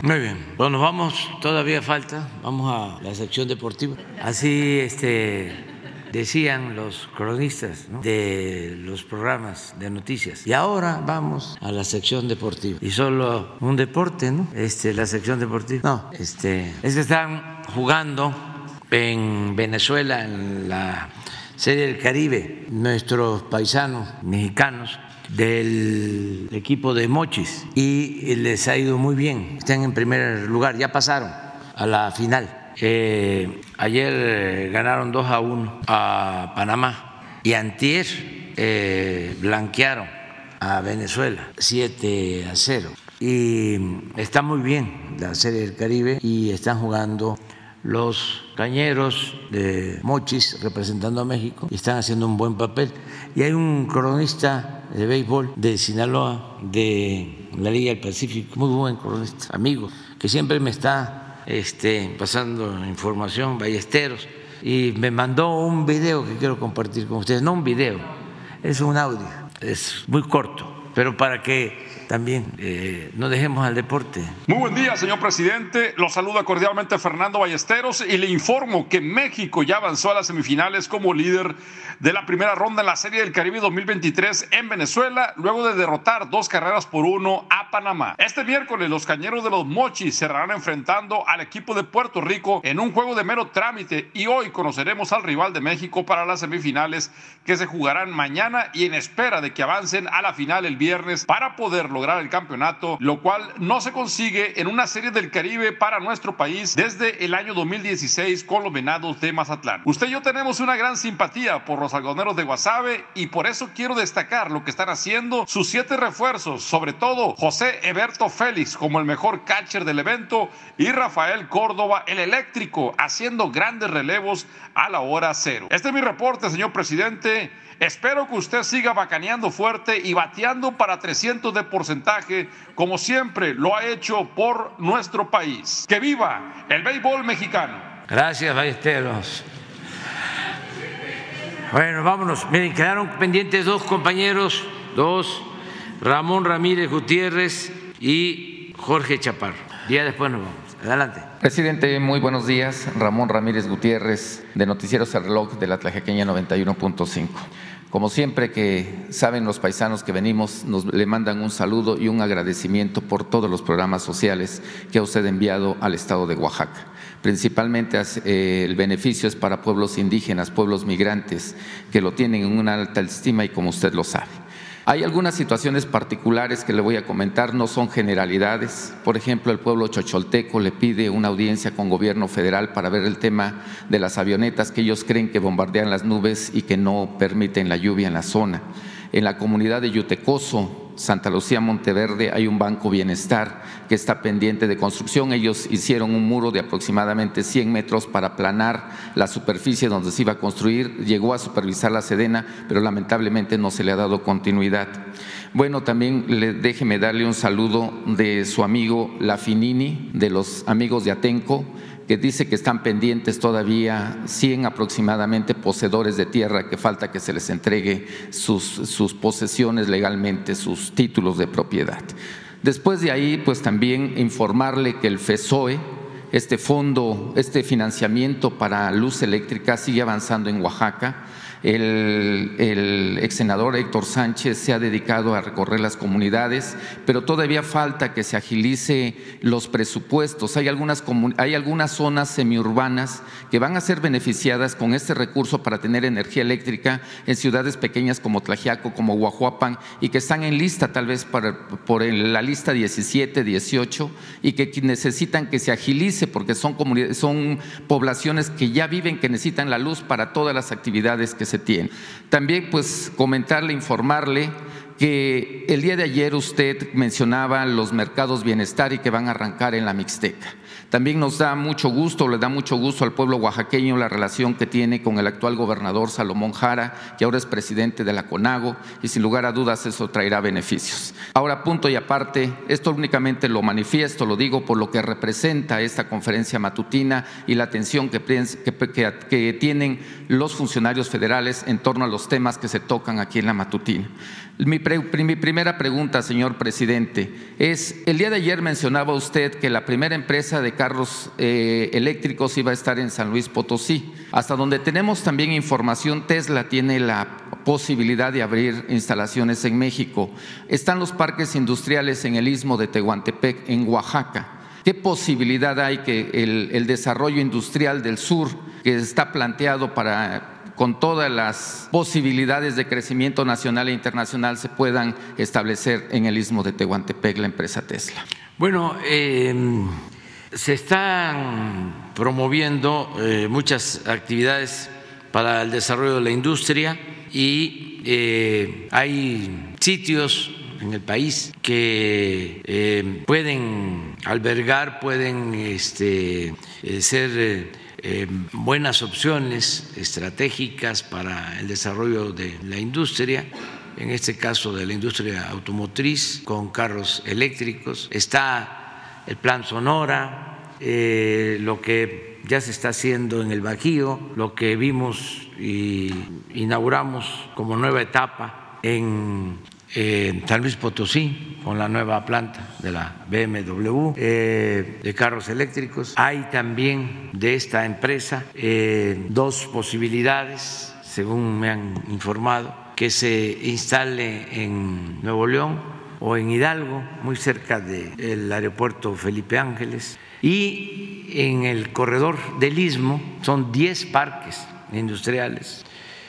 Muy bien. Bueno, vamos, todavía falta, vamos a la sección deportiva. Así este decían los cronistas ¿no? de los programas de noticias. Y ahora vamos a la sección deportiva. Y solo un deporte, ¿no? Este, la sección deportiva. No, este, es que están jugando en Venezuela en la Serie del Caribe, nuestros paisanos mexicanos del equipo de Mochis y les ha ido muy bien, están en primer lugar, ya pasaron a la final. Eh, ayer eh, ganaron 2 a 1 a Panamá y antier eh, blanquearon a Venezuela 7 a 0 y está muy bien la Serie del Caribe y están jugando los cañeros de Mochis representando a México y están haciendo un buen papel. Y hay un cronista de béisbol de Sinaloa, de la Liga del Pacífico, muy buen cronista, amigo, que siempre me está este, pasando información, Ballesteros, y me mandó un video que quiero compartir con ustedes, no un video, es un audio, es muy corto, pero para que también eh, no dejemos al deporte. Muy buen día, señor presidente. Lo saluda cordialmente Fernando Ballesteros y le informo que México ya avanzó a las semifinales como líder de la primera ronda en la Serie del Caribe 2023 en Venezuela, luego de derrotar dos carreras por uno a Panamá. Este miércoles los cañeros de los Mochis cerrarán enfrentando al equipo de Puerto Rico en un juego de mero trámite y hoy conoceremos al rival de México para las semifinales que se jugarán mañana y en espera de que avancen a la final el viernes para poder lograr el campeonato, lo cual no se consigue en una serie del Caribe para nuestro país desde el año 2016 con los venados de Mazatlán. Usted y yo tenemos una gran simpatía por los algodoneros de Guasave y por eso quiero destacar lo que están haciendo sus siete refuerzos, sobre todo José Eberto Félix como el mejor catcher del evento y Rafael Córdoba el eléctrico haciendo grandes relevos a la hora cero. Este es mi reporte, señor presidente. Espero que usted siga bacaneando fuerte y bateando para 300 de porcentaje, como siempre lo ha hecho por nuestro país. ¡Que viva el béisbol mexicano! Gracias, Ballesteros. Bueno, vámonos. Miren, quedaron pendientes dos compañeros, dos, Ramón Ramírez Gutiérrez y Jorge Chaparro. Día después nos vamos. Adelante. Presidente, muy buenos días. Ramón Ramírez Gutiérrez, de Noticieros El Reloj de la Tlajequeña 91.5. Como siempre que saben los paisanos que venimos, nos le mandan un saludo y un agradecimiento por todos los programas sociales que ha usted enviado al estado de Oaxaca. Principalmente eh, el beneficio es para pueblos indígenas, pueblos migrantes, que lo tienen en una alta estima y como usted lo sabe. Hay algunas situaciones particulares que le voy a comentar, no son generalidades. Por ejemplo, el pueblo chocholteco le pide una audiencia con gobierno federal para ver el tema de las avionetas que ellos creen que bombardean las nubes y que no permiten la lluvia en la zona. En la comunidad de Yutecoso, Santa Lucía Monteverde hay un banco bienestar que está pendiente de construcción. Ellos hicieron un muro de aproximadamente 100 metros para aplanar la superficie donde se iba a construir. Llegó a supervisar la Sedena, pero lamentablemente no se le ha dado continuidad. Bueno, también le, déjeme darle un saludo de su amigo Lafinini, de los amigos de Atenco que dice que están pendientes todavía 100 aproximadamente poseedores de tierra que falta que se les entregue sus, sus posesiones legalmente, sus títulos de propiedad. Después de ahí, pues también informarle que el FESOE, este fondo, este financiamiento para luz eléctrica sigue avanzando en Oaxaca el, ex senador Héctor Sánchez se ha dedicado a recorrer las comunidades, pero todavía falta que se agilice los presupuestos. Hay algunas, hay algunas zonas semiurbanas que van a ser beneficiadas con este recurso para tener energía eléctrica en ciudades pequeñas como Tlajiaco, como Guajuapan, y que están en lista tal vez por la lista 17, 18, y que necesitan que se agilice porque son, son poblaciones que ya viven, que necesitan la luz para todas las actividades que se tiene. También pues comentarle, informarle que el día de ayer usted mencionaba los mercados bienestar y que van a arrancar en la Mixteca. También nos da mucho gusto, le da mucho gusto al pueblo oaxaqueño la relación que tiene con el actual gobernador Salomón Jara, que ahora es presidente de la CONAGO, y sin lugar a dudas eso traerá beneficios. Ahora, punto y aparte, esto únicamente lo manifiesto, lo digo por lo que representa esta conferencia matutina y la atención que, que, tienen los funcionarios federales en torno a los temas que se tocan aquí en la matutina. Mi, primera pregunta, señor presidente, es, el día de ayer mencionaba usted que la primera empresa de carros eh, eléctricos iba a estar en San Luis Potosí. Hasta donde tenemos también información, Tesla tiene la posibilidad de abrir instalaciones en México. Están los parques industriales en el istmo de Tehuantepec, en Oaxaca. ¿Qué posibilidad hay que el desarrollo industrial del sur que está planteado para con todas las posibilidades de crecimiento nacional e internacional se puedan establecer en el istmo de Tehuantepec la empresa Tesla? Bueno, eh, se están promoviendo eh, muchas actividades para el desarrollo de la industria y eh, hay sitios en el país que eh, pueden albergar, pueden este, ser eh, buenas opciones estratégicas para el desarrollo de la industria en este caso de la industria automotriz con carros eléctricos. Está el plan Sonora, eh, lo que ya se está haciendo en el Bajío, lo que vimos y inauguramos como nueva etapa en eh, San Luis Potosí con la nueva planta de la BMW eh, de carros eléctricos. Hay también de esta empresa eh, dos posibilidades, según me han informado, que se instale en Nuevo León o en Hidalgo, muy cerca del aeropuerto Felipe Ángeles, y en el corredor del Istmo son 10 parques industriales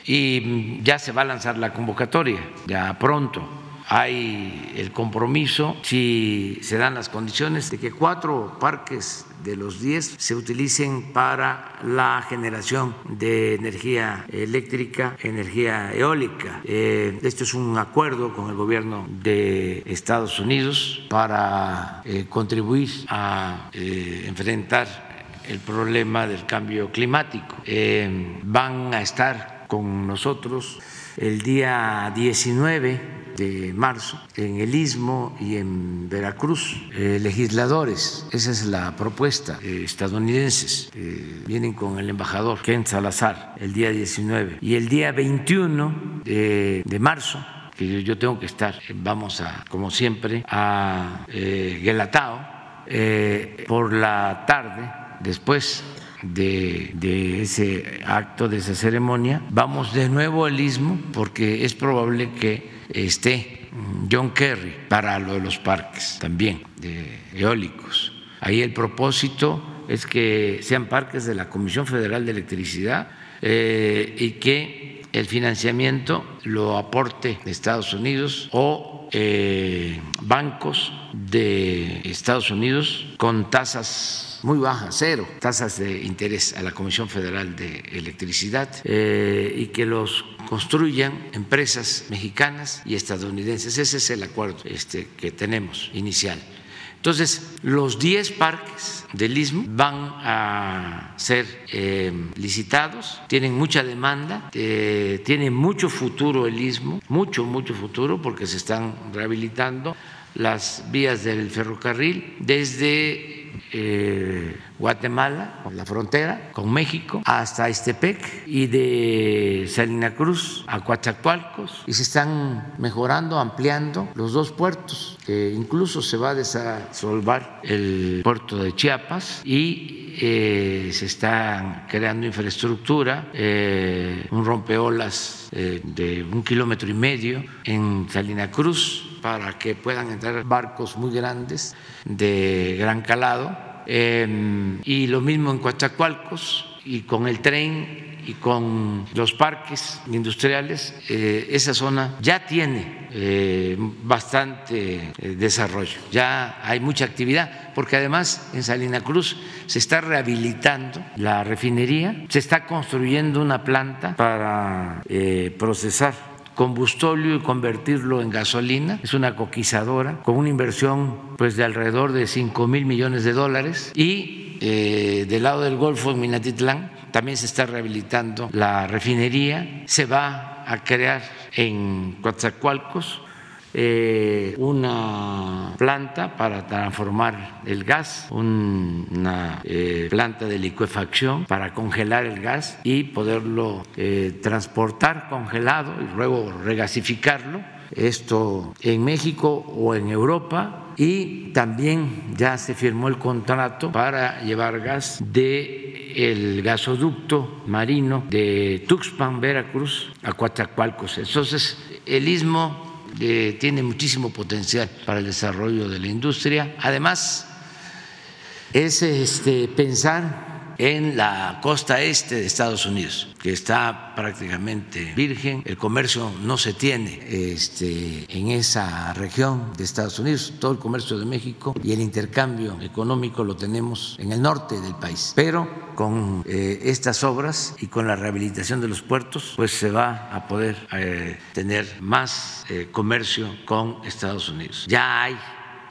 y ya se va a lanzar la convocatoria, ya pronto. Hay el compromiso, si se dan las condiciones, de que cuatro parques de los diez se utilicen para la generación de energía eléctrica, energía eólica. Eh, esto es un acuerdo con el gobierno de Estados Unidos para eh, contribuir a eh, enfrentar el problema del cambio climático. Eh, van a estar con nosotros el día 19 de marzo en el Istmo y en Veracruz, eh, legisladores, esa es la propuesta, eh, estadounidenses, eh, vienen con el embajador Ken Salazar el día 19 y el día 21 de, de marzo que yo- tengo que estar, vamos a, como siempre, a Guelatao por la tarde, después de, de ese acto, de esa ceremonia, vamos de nuevo al istmo porque es probable que esté John Kerry para lo de los parques también, de eólicos. Ahí el propósito es que sean parques de la Comisión Federal de Electricidad eh, y que el financiamiento lo aporte Estados Unidos o eh, bancos de Estados Unidos con tasas muy bajas, cero, tasas de interés a la Comisión Federal de Electricidad eh, y que los construyan empresas mexicanas y estadounidenses. Ese es el acuerdo este, que tenemos inicial. Entonces, los 10 parques del Istmo van a ser eh, licitados, tienen mucha demanda, eh, tiene mucho futuro el Istmo, mucho, mucho futuro, porque se están rehabilitando las vías del ferrocarril desde eh, Guatemala, la frontera con México, hasta Estepec y de Salina Cruz a Coatzacoalcos. Y se están mejorando, ampliando los dos puertos, que incluso se va a desasolvar el puerto de Chiapas y eh, se está creando infraestructura, eh, un rompeolas eh, de un kilómetro y medio en Salina Cruz para que puedan entrar barcos muy grandes de gran calado eh, y lo mismo en Coatzacoalcos y con el tren y con los parques industriales, eh, esa zona ya tiene eh, bastante eh, desarrollo, ya hay mucha actividad, porque además en Salina Cruz se está rehabilitando la refinería, se está construyendo una planta para procesar combustóleo y convertirlo en gasolina. Es una coquizadora con una inversión pues de alrededor de 5 mil millones de dólares y eh, del lado del Golfo en Minatitlán también se está rehabilitando la refinería. Se va a crear en Coatzacoalcos eh, una planta para transformar el gas, un- una eh, planta de licuefacción para congelar el gas y poderlo eh, transportar congelado y luego regasificarlo. Esto en México o en Europa. Y también ya se firmó el contrato para llevar gas de el gasoducto marino de Tuxpan, Veracruz, a Coatzacoalcos. Entonces, el istmo eh, tiene muchísimo potencial para el desarrollo de la industria. Además, es este, pensar en la costa este de Estados Unidos, que está prácticamente virgen, el comercio no se tiene este, en esa región de Estados Unidos, todo el comercio de México y el intercambio económico lo tenemos en el norte del país, pero con eh, estas obras y con la rehabilitación de los puertos, pues se va a poder eh, tener más eh, comercio con Estados Unidos. Ya hay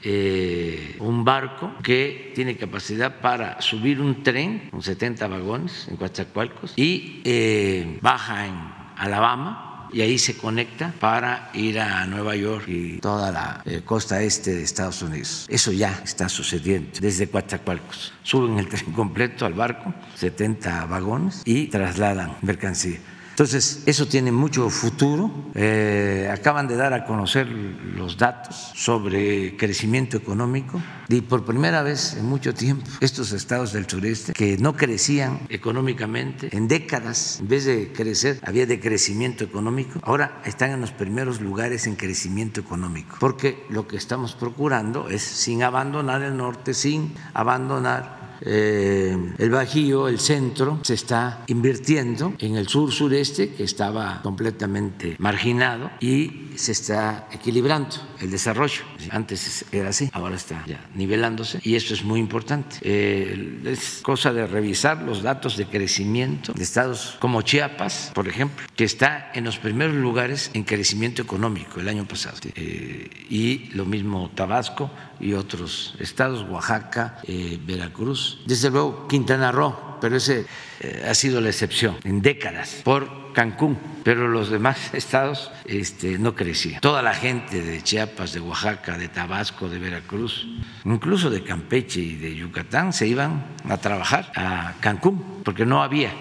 eh, un barco que tiene capacidad para subir un tren con 70 vagones en Coatzacoalcos y eh, baja en Alabama y ahí se conecta para ir a Nueva York y toda la eh, costa este de Estados Unidos. Eso ya está sucediendo desde Coatzacoalcos. Suben el tren completo al barco, 70 vagones y trasladan mercancía. Entonces, eso tiene mucho futuro. Eh, acaban de dar a conocer los datos sobre crecimiento económico y por primera vez en mucho tiempo estos estados del sureste que no crecían económicamente en décadas, en vez de crecer, había decrecimiento económico, ahora están en los primeros lugares en crecimiento económico, porque lo que estamos procurando es sin abandonar el norte, sin abandonar eh, el Bajío, el centro, se está invirtiendo en el sur sureste, que estaba completamente marginado, y se está equilibrando el desarrollo. Antes era así, ahora está ya nivelándose, y esto es muy importante. Eh, es cosa de revisar los datos de crecimiento de estados como Chiapas, por ejemplo, que está en los primeros lugares en crecimiento económico el año pasado, eh, y lo mismo Tabasco y otros estados, Oaxaca, eh, Veracruz, desde luego Quintana Roo, pero ese eh, ha sido la excepción en décadas por Cancún, pero los demás estados este, no crecían. Toda la gente de Chiapas, de Oaxaca, de Tabasco, de Veracruz, incluso de Campeche y de Yucatán, se iban a trabajar a Cancún porque no había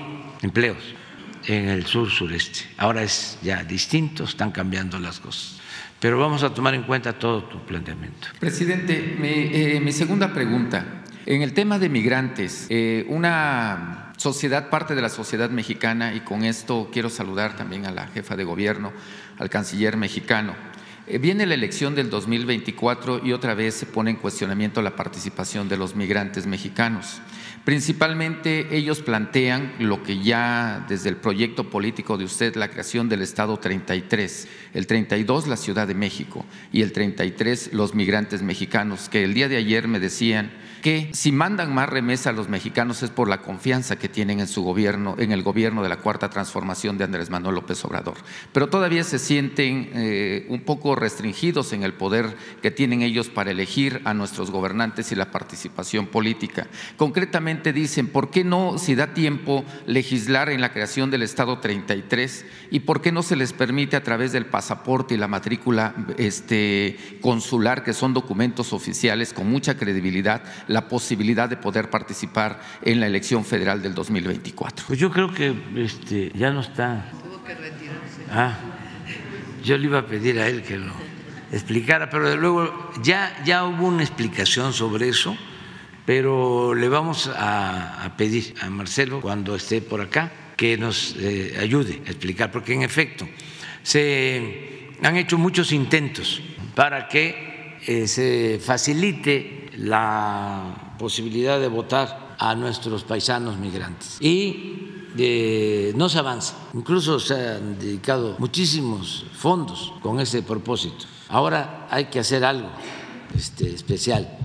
empleos en el sur sureste. Ahora es ya distinto, están cambiando las cosas pero vamos a tomar en cuenta todo tu planteamiento. Presidente, mi, eh, mi segunda pregunta. En el tema de migrantes, eh, una sociedad, parte de la sociedad mexicana, y con esto quiero saludar también a la jefa de gobierno, al canciller mexicano. Eh, viene la elección del 2024 y otra vez se pone en cuestionamiento la participación de los migrantes mexicanos. Principalmente ellos plantean lo que ya desde el proyecto político de usted, la creación del Estado 33, el 32 la Ciudad de México y el 33 los migrantes mexicanos, que el día de ayer me decían que si mandan más remesa a los mexicanos es por la confianza que tienen en su gobierno, en el gobierno de la cuarta transformación de Andrés Manuel López Obrador. Pero todavía se sienten eh, un poco restringidos en el poder que tienen ellos para elegir a nuestros gobernantes y la participación política. Concretamente dicen, ¿por qué no, si da tiempo, legislar en la creación del Estado 33 y por qué no se les permite a través del pasaporte y la matrícula este, consular, que son documentos oficiales con mucha credibilidad, la posibilidad de poder participar en la elección federal del 2024? Pues yo creo que este, ya no está. Tuvo que retirarse. Ah, yo le iba a pedir a él que lo explicara, pero de luego ya, ya hubo una explicación sobre eso, pero le vamos a, pedir a Marcelo cuando esté por acá que nos eh, ayude a explicar, porque en efecto se han hecho muchos intentos para que eh, se facilite la posibilidad de votar a nuestros paisanos migrantes. Y eh, no se avanza. Incluso se han dedicado muchísimos fondos con ese propósito. Ahora hay que hacer algo este, especial.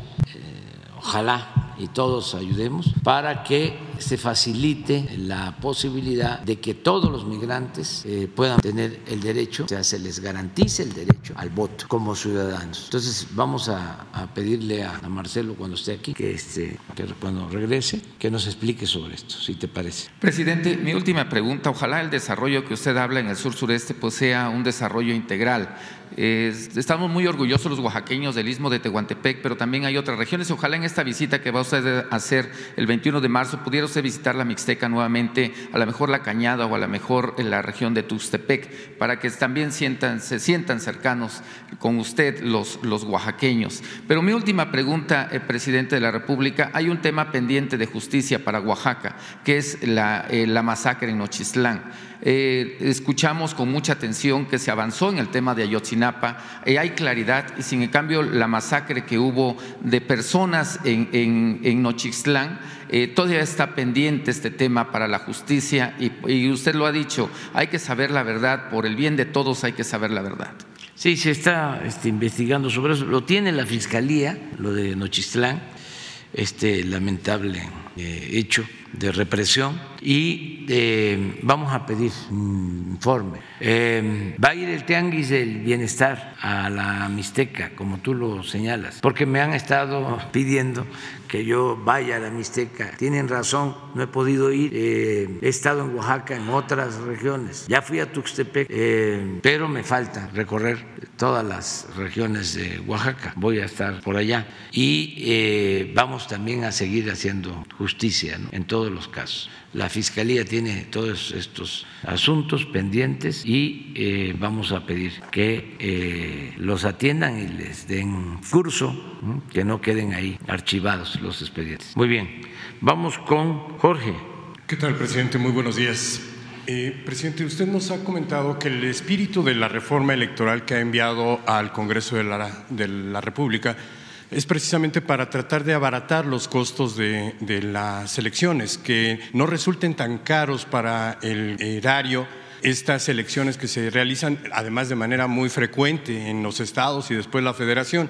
Eh, ojalá y todos ayudemos para que se facilite la posibilidad de que todos los migrantes eh, puedan tener el derecho, o sea, se les garantice el derecho al voto como ciudadanos. Entonces vamos a, a pedirle a, a, Marcelo cuando esté aquí, que, este, que cuando regrese, que nos explique sobre esto, si te parece. Presidente, mi última pregunta, ojalá el desarrollo que usted habla en el sur sureste pues sea un desarrollo integral. Estamos muy orgullosos los oaxaqueños del istmo de Tehuantepec, pero también hay otras regiones. Ojalá en esta visita que va usted a hacer el 21 de marzo pudiera usted visitar la Mixteca nuevamente, a lo mejor la Cañada o a lo mejor en la región de Tuxtepec, para que también sientan, se sientan cercanos con usted los, los oaxaqueños. Pero mi última pregunta, eh, presidente de la República, hay un tema pendiente de justicia para Oaxaca, que es la, eh, la masacre en Nochistlán. Eh, escuchamos con mucha atención que se avanzó en el tema de Ayotzinapa, eh, hay claridad y sin cambio la masacre que hubo de personas en, en, Nochixtlán, eh, todavía está pendiente este tema para la justicia y, y usted lo ha dicho, hay que saber la verdad, por el bien de todos hay que saber la verdad. Sí, se está este, investigando sobre eso. Lo tiene la fiscalía, lo de Nochistlán, este lamentable eh, hecho de represión y eh, vamos a pedir un informe. Eh, va a ir el tianguis del bienestar a la Mixteca, como tú lo señalas, porque me han estado pidiendo que yo vaya a la Mixteca. Tienen razón, no he podido ir. he estado en Oaxaca, en otras regiones. Ya fui a Tuxtepec, pero me falta recorrer todas las regiones de Oaxaca. Voy a estar por allá y vamos también a seguir haciendo justicia en todos los casos. La Fiscalía tiene todos estos asuntos pendientes y eh, vamos a pedir que eh, los atiendan y les den curso, que no queden ahí archivados los expedientes. Muy bien, vamos con Jorge. ¿Qué tal, presidente? Muy buenos días. Eh, presidente, usted nos ha comentado que el espíritu de la reforma electoral que ha enviado al Congreso de la, de la República es precisamente para tratar de abaratar los costos de, las elecciones, que no resulten tan caros para el erario estas elecciones que se realizan además de manera muy frecuente en los estados y después la federación.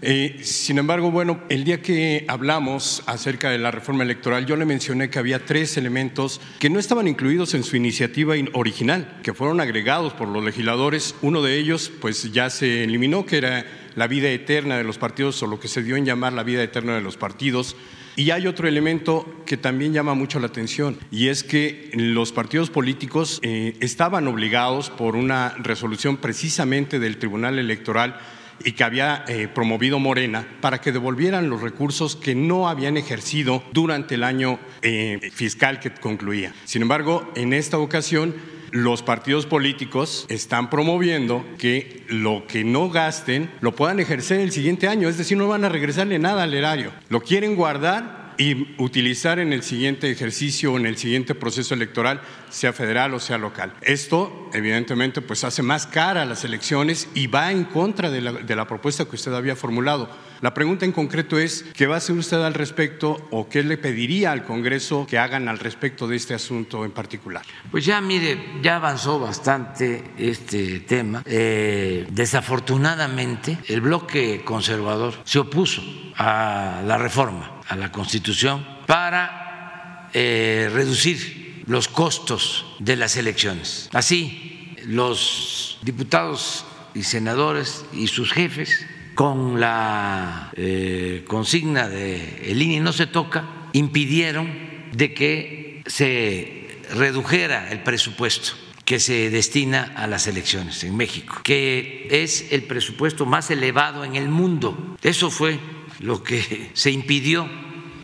Eh, sin embargo, bueno, el día que hablamos acerca de la reforma electoral, yo le mencioné que había tres elementos que no estaban incluidos en su iniciativa original, que fueron agregados por los legisladores. Uno de ellos, pues ya se eliminó, que era la vida eterna de los partidos o lo que se dio en llamar la vida eterna de los partidos. Y hay otro elemento que también llama mucho la atención y es que los partidos políticos eh, estaban obligados por una resolución precisamente del Tribunal Electoral y que había eh, promovido Morena para que devolvieran los recursos que no habían ejercido durante el año eh, fiscal que concluía. Sin embargo, en esta ocasión los partidos políticos están promoviendo que lo que no gasten lo puedan ejercer el siguiente año, es decir, no van a regresarle nada al erario, lo quieren guardar y utilizar en el siguiente ejercicio o en el siguiente proceso electoral, sea federal o sea local. Esto, evidentemente, pues hace más cara las elecciones y va en contra de la, de la propuesta que usted había formulado. La pregunta en concreto es, ¿qué va a hacer usted al respecto o qué le pediría al Congreso que hagan al respecto de este asunto en particular? Pues ya, mire, ya avanzó bastante este tema. Eh, desafortunadamente, el bloque conservador se opuso a la reforma a la Constitución para eh, reducir los costos de las elecciones. Así, los diputados y senadores y sus jefes, con la eh, consigna de el INE no se toca, impidieron de que se redujera el presupuesto que se destina a las elecciones en México, que es el presupuesto más elevado en el mundo. Eso fue lo que se impidió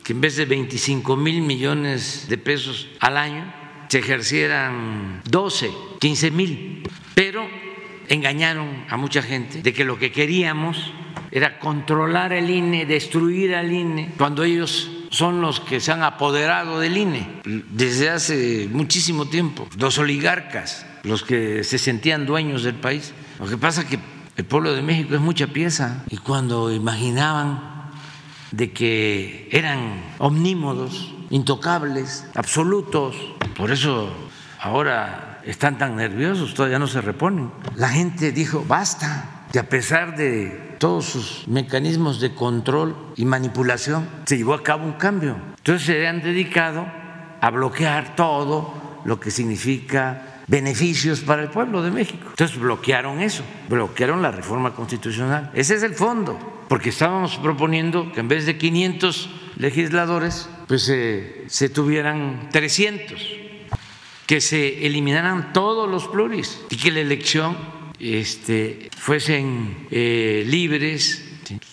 que en vez de 25 mil millones de pesos al año se ejercieran 12, 15 mil, pero engañaron a mucha gente de que lo que queríamos era controlar el INE, destruir al INE, cuando ellos son los que se han apoderado del INE desde hace muchísimo tiempo, los oligarcas, los que se sentían dueños del país. Lo que pasa es que el pueblo de México es mucha pieza. Y cuando imaginaban de que eran omnímodos, intocables, absolutos. Por eso ahora están tan nerviosos, todavía no se reponen. La gente dijo, basta, y a pesar de todos sus mecanismos de control y manipulación, se llevó a cabo un cambio. Entonces se han dedicado a bloquear todo lo que significa beneficios para el pueblo de México. Entonces bloquearon eso, bloquearon la reforma constitucional. Ese es el fondo porque estábamos proponiendo que en vez de 500 legisladores, pues se tuvieran 300, que se eliminaran todos los pluris y que la elección este, fuesen eh, libres,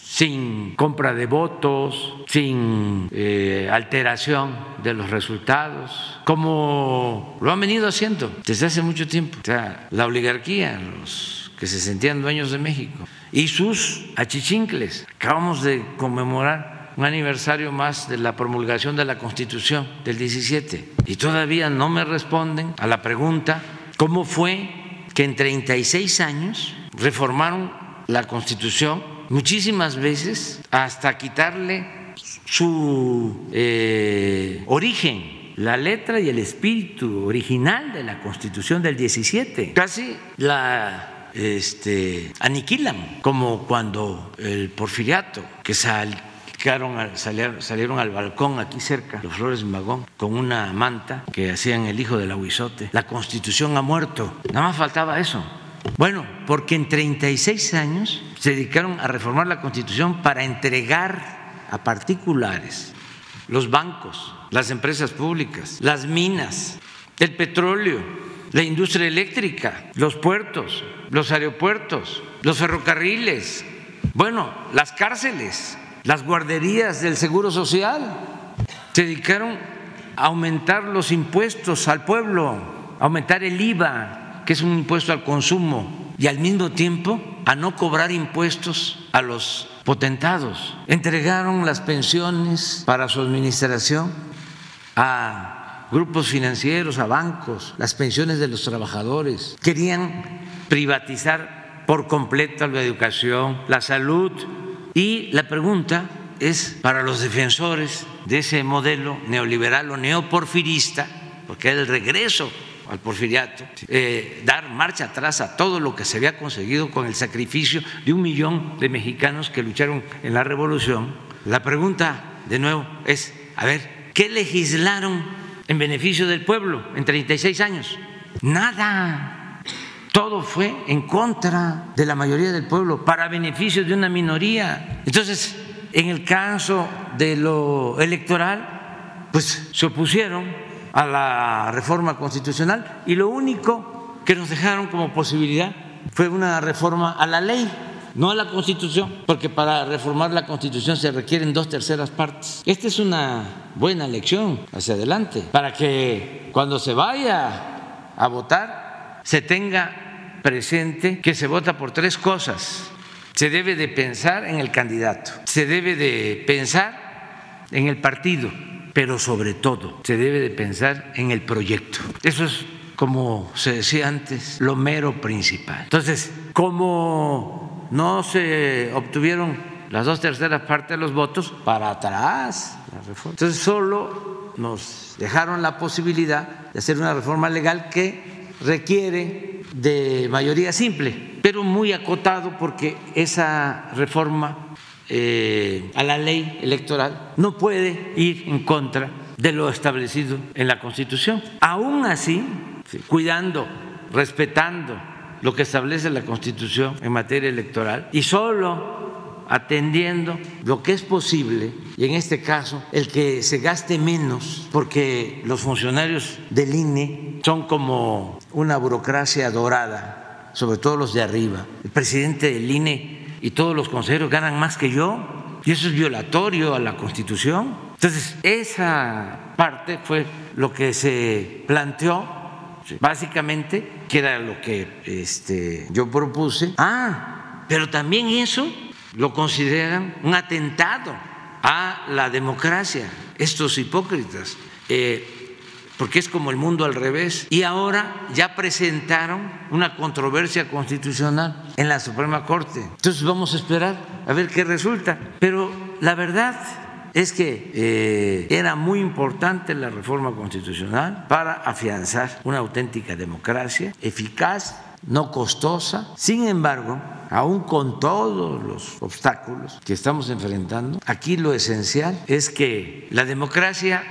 sin compra de votos, sin eh, alteración de los resultados, como lo han venido haciendo desde hace mucho tiempo. O sea, la oligarquía, los que se sentían dueños de México y sus achichincles. Acabamos de conmemorar un aniversario más de la promulgación de la Constitución del 17 y todavía no me responden a la pregunta cómo fue que en 36 años reformaron la Constitución muchísimas veces hasta quitarle su eh, origen, la letra y el espíritu original de la Constitución del 17. Casi la este, aniquilan, como cuando el porfiriato, que salieron al, salieron al balcón aquí cerca, los Flores Magón, con una manta que hacían el hijo del aguizote. La constitución ha muerto, nada más faltaba eso. Bueno, porque en 36 años se dedicaron a reformar la constitución para entregar a particulares los bancos, las empresas públicas, las minas, el petróleo, la industria eléctrica, los puertos, los aeropuertos, los ferrocarriles, bueno, las cárceles, las guarderías del Seguro Social. Se dedicaron a aumentar los impuestos al pueblo, aumentar el IVA, que es un impuesto al consumo, y al mismo tiempo a no cobrar impuestos a los potentados. Entregaron las pensiones para su administración a grupos financieros, a bancos, las pensiones de los trabajadores. Querían privatizar por completo la educación, la salud. Y la pregunta es para los defensores de ese modelo neoliberal o neoporfirista, porque es el regreso al porfiriato, eh, dar marcha atrás a todo lo que se había conseguido con el sacrificio de un millón de mexicanos que lucharon en la revolución. La pregunta, de nuevo, es, a ver, ¿qué legislaron en beneficio del pueblo en 36 años? Nada. Todo fue en contra de la mayoría del pueblo, para beneficio de una minoría. Entonces, en el caso de lo electoral, pues se opusieron a la reforma constitucional y lo único que nos dejaron como posibilidad fue una reforma a la ley, no a la constitución, porque para reformar la constitución se requieren dos terceras partes. Esta es una buena lección hacia adelante, para que cuando se vaya a votar se tenga presente que se vota por tres cosas. Se debe de pensar en el candidato, se debe de pensar en el partido pero sobre todo se debe de pensar en el proyecto. Eso es, como se decía antes, lo mero principal. Entonces, como no se obtuvieron las dos terceras partes de los votos, para atrás la reforma. Entonces, solo nos dejaron la posibilidad de hacer una reforma legal que requiere de mayoría simple, pero muy acotado porque esa reforma eh, a la ley electoral no puede ir en contra de lo establecido en la Constitución. Aún así, cuidando, respetando lo que establece la Constitución en materia electoral y solo atendiendo lo que es posible, y en este caso el que se gaste menos, porque los funcionarios del INE son como una burocracia dorada, sobre todo los de arriba. El presidente del INE y todos los consejeros ganan más que yo, y eso es violatorio a la Constitución. Entonces, esa parte fue lo que se planteó, básicamente, que era lo que este, yo propuse. Ah, pero también eso lo consideran un atentado a la democracia, estos hipócritas. Eh, porque es como el mundo al revés. Y ahora ya presentaron una controversia constitucional en la Suprema Corte. Entonces vamos a esperar a ver qué resulta. Pero la verdad es que eh, era muy importante la reforma constitucional para afianzar una auténtica democracia eficaz, no costosa. Sin embargo, aún con todos los obstáculos que estamos enfrentando, aquí lo esencial es que la democracia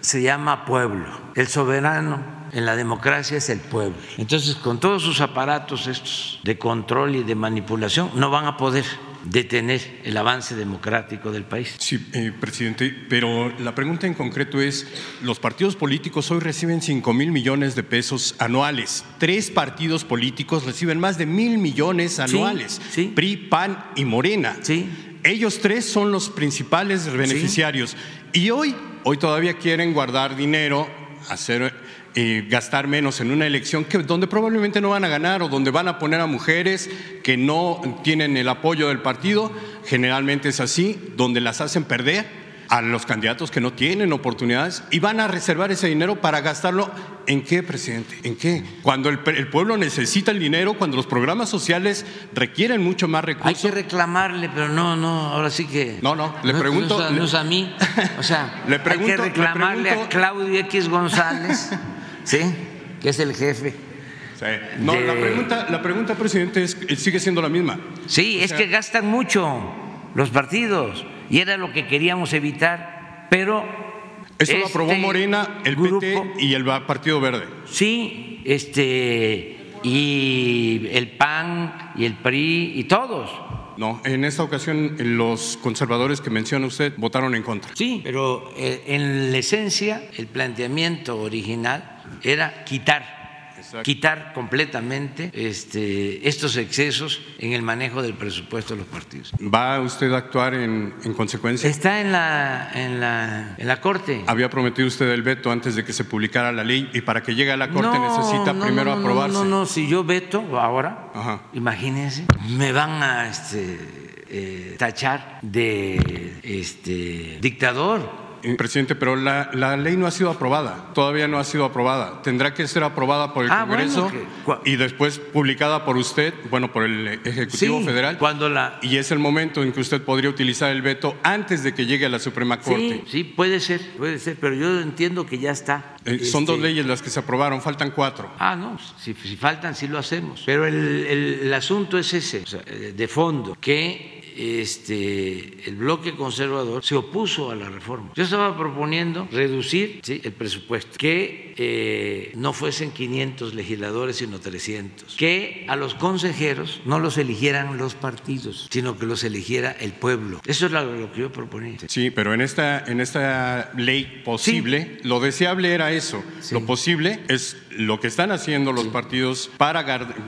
se llama pueblo. El soberano en la democracia es el pueblo. Entonces, con todos sus aparatos estos de control y de manipulación, no van a poder detener el avance democrático del país. Sí, eh, presidente, pero la pregunta en concreto es, los partidos políticos hoy reciben 5 mil millones de pesos anuales. Tres partidos políticos reciben más de mil millones anuales. PRI, PAN y Morena. Sí. Ellos tres son los principales beneficiarios. Y hoy Hoy todavía quieren guardar dinero, hacer eh, gastar menos en una elección que, donde probablemente no van a ganar o donde van a poner a mujeres que no tienen el apoyo del partido. Generalmente es así, donde las hacen perder a los candidatos que no tienen oportunidades y van a reservar ese dinero para gastarlo en qué, presidente, en qué. Cuando el, el pueblo necesita el dinero, cuando los programas sociales requieren mucho más recursos. Hay que reclamarle, pero no, no, ahora sí que. No, no, le pregunto. No, no es a mí. O sea, Le hay pregunto- que le reclamarle pregunto- a Claudio X González, ¿sí? Que es el jefe. No, de- la pregunta, la pregunta, presidente, es, sigue siendo la misma. Sí, O es sea- que gastan mucho los partidos y era lo que queríamos evitar, pero Eso lo aprobó este Morena, el PT y el Partido Verde. Sí, este y el PAN y el PRI y todos. No, en esta ocasión los conservadores que menciona usted votaron en contra. Sí, pero eh, en la esencia el planteamiento original era quitar quitar completamente este, estos excesos en el manejo del presupuesto de los partidos. ¿Va usted a actuar en, en consecuencia? Está en la, en la, en la Corte. Había prometido usted el veto antes de que se publicara la ley y para que llegue a la Corte No, necesita no, primero no, aprobarse. No, no, si yo veto ahora, imagínense, me van a este, eh, tachar de este, dictador. Eh, Presidente, pero la, la ley no ha sido aprobada, todavía no ha sido aprobada. Tendrá que ser aprobada por el Ah, bueno, Congreso y después publicada por usted, bueno, por el Ejecutivo Sí, Federal. Cuando la... Y es el momento en que usted podría utilizar el veto antes de que llegue a la Suprema Corte. Sí, sí, puede ser, puede ser, pero yo entiendo que ya está. Eh, Son Este, dos leyes las que se aprobaron, faltan cuatro. Ah, no, si, si faltan, sí lo hacemos. Pero el, el- el asunto es ese, o sea, eh, de fondo, que este, el bloque conservador se opuso a la reforma. Yo estaba proponiendo reducir ¿sí? el presupuesto, que eh, no fuesen 500 legisladores, sino 300, que a los consejeros no los eligieran los partidos, sino que los eligiera el pueblo. Eso es lo, que yo proponía. Sí, pero en esta, en esta ley posible, lo deseable era eso. Lo posible es lo que están haciendo los partidos para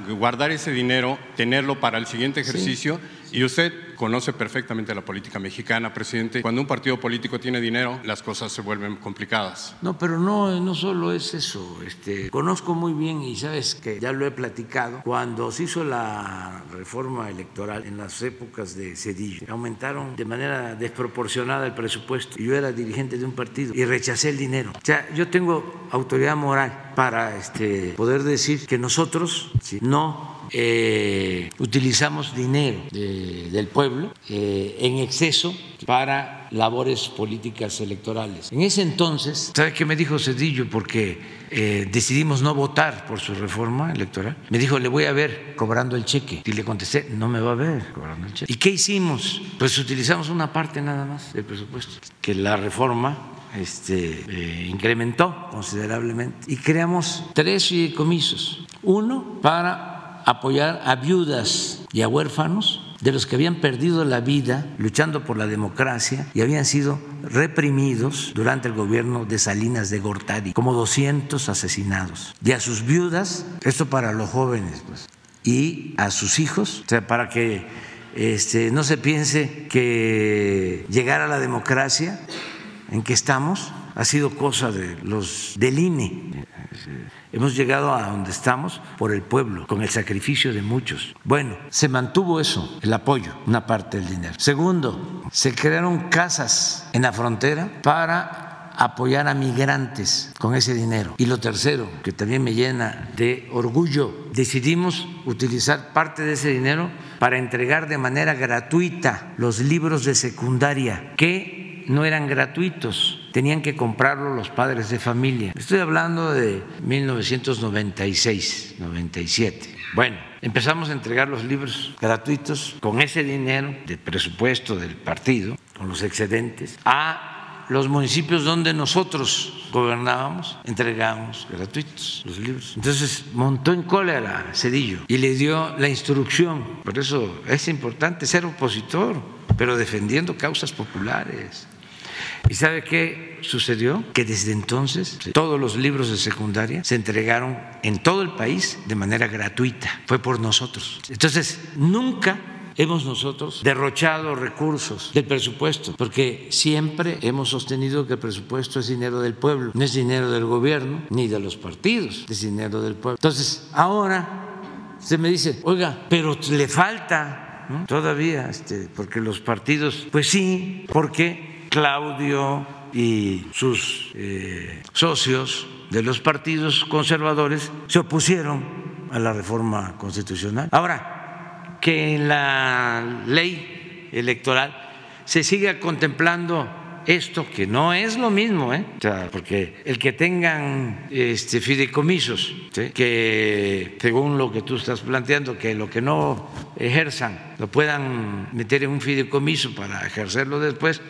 guardar ese dinero, tenerlo para el siguiente ejercicio. Y usted conoce perfectamente la política mexicana, presidente. Cuando un partido político tiene dinero, las cosas se vuelven complicadas. No, pero no, no solo es eso. Este, conozco muy bien y sabes que ya lo he platicado. Cuando se hizo la reforma electoral en las épocas de Cedillo, aumentaron de manera desproporcionada el presupuesto. Yo era dirigente de un partido y rechacé el dinero. O sea, yo tengo autoridad moral para este, poder decir que nosotros no eh, utilizamos dinero de- del pueblo eh, en exceso para labores políticas electorales. En ese entonces, ¿sabe qué me dijo Cedillo? Porque eh, decidimos no votar por su reforma electoral. Me dijo, le voy a ver cobrando el cheque. Y le contesté, no me va a ver cobrando el cheque. ¿Y qué hicimos? Pues utilizamos una parte nada más del presupuesto, que la reforma este, eh, incrementó considerablemente y creamos tres fideicomisos. Uno para apoyar a viudas y a huérfanos de los que habían perdido la vida luchando por la democracia y habían sido reprimidos durante el gobierno de Salinas de Gortari, como 200 asesinados. Y a sus viudas, esto para los jóvenes, pues, y a sus hijos, o sea, para que este, no se piense que llegar a la democracia en que estamos ha sido cosa de los del INE. Hemos llegado a donde estamos por el pueblo, con el sacrificio de muchos. Bueno, se mantuvo eso, el apoyo, una parte del dinero. Segundo, se crearon casas en la frontera para apoyar a migrantes con ese dinero. Y lo tercero, que también me llena de orgullo, decidimos utilizar parte de ese dinero para entregar de manera gratuita los libros de secundaria que no eran gratuitos, tenían que comprarlo los padres de familia. Estoy hablando de 1996, 97. Bueno, empezamos a entregar los libros gratuitos con ese dinero del presupuesto del partido, con los excedentes, a los municipios donde nosotros gobernábamos, entregábamos gratuitos los libros. Entonces montó en cólera Cedillo y le dio la instrucción. Por eso es importante ser opositor, pero defendiendo causas populares. ¿Y sabe qué sucedió? Que desde entonces todos los libros de secundaria se entregaron en todo el país de manera gratuita. Fue por nosotros. Entonces, nunca hemos nosotros derrochado recursos del presupuesto, porque siempre hemos sostenido que el presupuesto es dinero del pueblo, no es dinero del gobierno ni de los partidos, es dinero del pueblo. Entonces, ahora usted me dice, oiga, pero le falta ¿no? todavía, este, porque los partidos, pues sí, porque Claudio y sus eh, socios de los partidos conservadores se opusieron a la reforma constitucional. Ahora, que en la ley electoral se siga contemplando esto, que no es lo mismo, ¿eh? porque el que tengan este, fideicomisos, que según lo que tú estás planteando, que lo que no ejerzan lo puedan meter en un fideicomiso para ejercerlo después,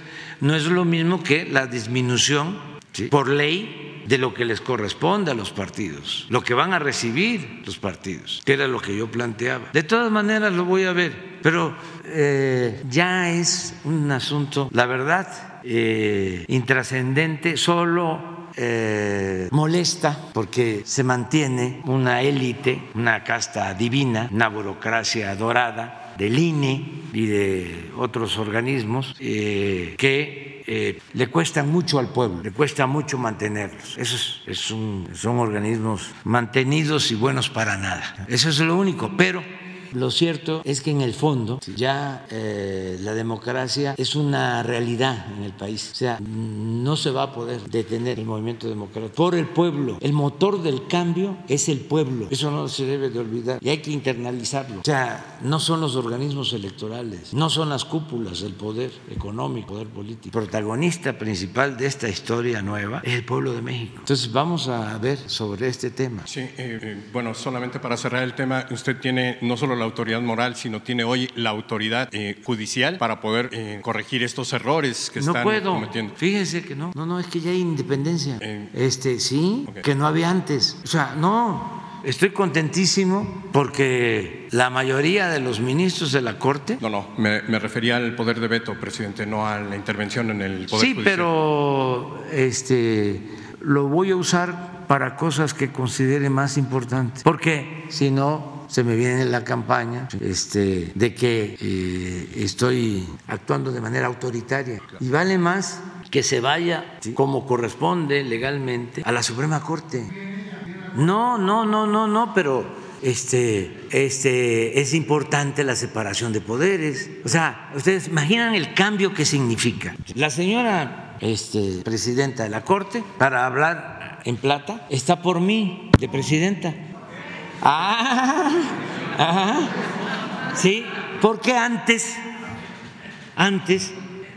no es lo mismo que la disminución ¿sí? por ley de lo que les corresponde a los partidos, lo que van a recibir los partidos, que era lo que yo planteaba. De todas maneras lo voy a ver, pero eh, ya es un asunto, la verdad, eh, intrascendente, solo eh, molesta porque se mantiene una élite, una casta divina, una burocracia dorada del INE y de otros organismos eh, que eh, le cuestan mucho al pueblo, le cuesta mucho mantenerlos. Esos son organismos mantenidos y buenos para nada. Eso es lo único, pero lo cierto es que en el fondo ya eh, la democracia es una realidad en el país. O sea, no se va a poder detener el movimiento democrático por el pueblo. El motor del cambio es el pueblo. Eso no se debe de olvidar y hay que internalizarlo. O sea, no son los organismos electorales, no son las cúpulas del poder económico, poder político. El protagonista principal de esta historia nueva es el pueblo de México. Entonces vamos a ver sobre este tema. Sí, eh, eh, bueno, solamente para cerrar el tema, usted tiene no solo la autoridad moral, sino tiene hoy la autoridad eh, judicial para poder eh, corregir estos errores que no están puedo. cometiendo. Fíjense que no, no, no, es que ya hay independencia. este, sí, que no había antes. O sea, no. Estoy contentísimo porque la mayoría de los ministros de la Corte. No, no, me, me refería al poder de veto, presidente, no a la intervención en el poder Sí, judicial. pero este lo voy a usar para cosas que considere más importantes. Porque si no se me viene la campaña este, de que eh, estoy actuando de manera autoritaria. Y vale más que se vaya como corresponde legalmente a la Suprema Corte. No, no, no, no, no, pero este, este, es importante la separación de poderes. O sea, ustedes imaginan el cambio que significa. La señora este, presidenta de la Corte, para hablar en plata, está por mí de presidenta. Ah, sí, porque antes, antes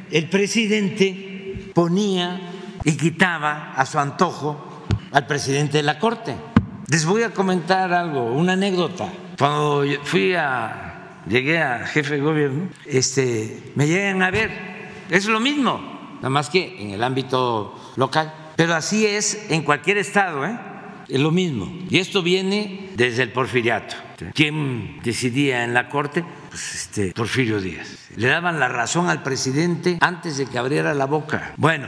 el presidente ponía y quitaba a su antojo al presidente de la Corte. Les voy a comentar algo, una anécdota. Cuando fui a, llegué a jefe de gobierno, este, me llegan a ver, es lo mismo, nada más que en el ámbito local. Pero así es en cualquier estado, ¿eh? Es lo mismo. Y esto viene desde el porfiriato. ¿Quién decidía en la Corte? Pues este, Porfirio Díaz. Le daban la razón al presidente antes de que abriera la boca. Bueno,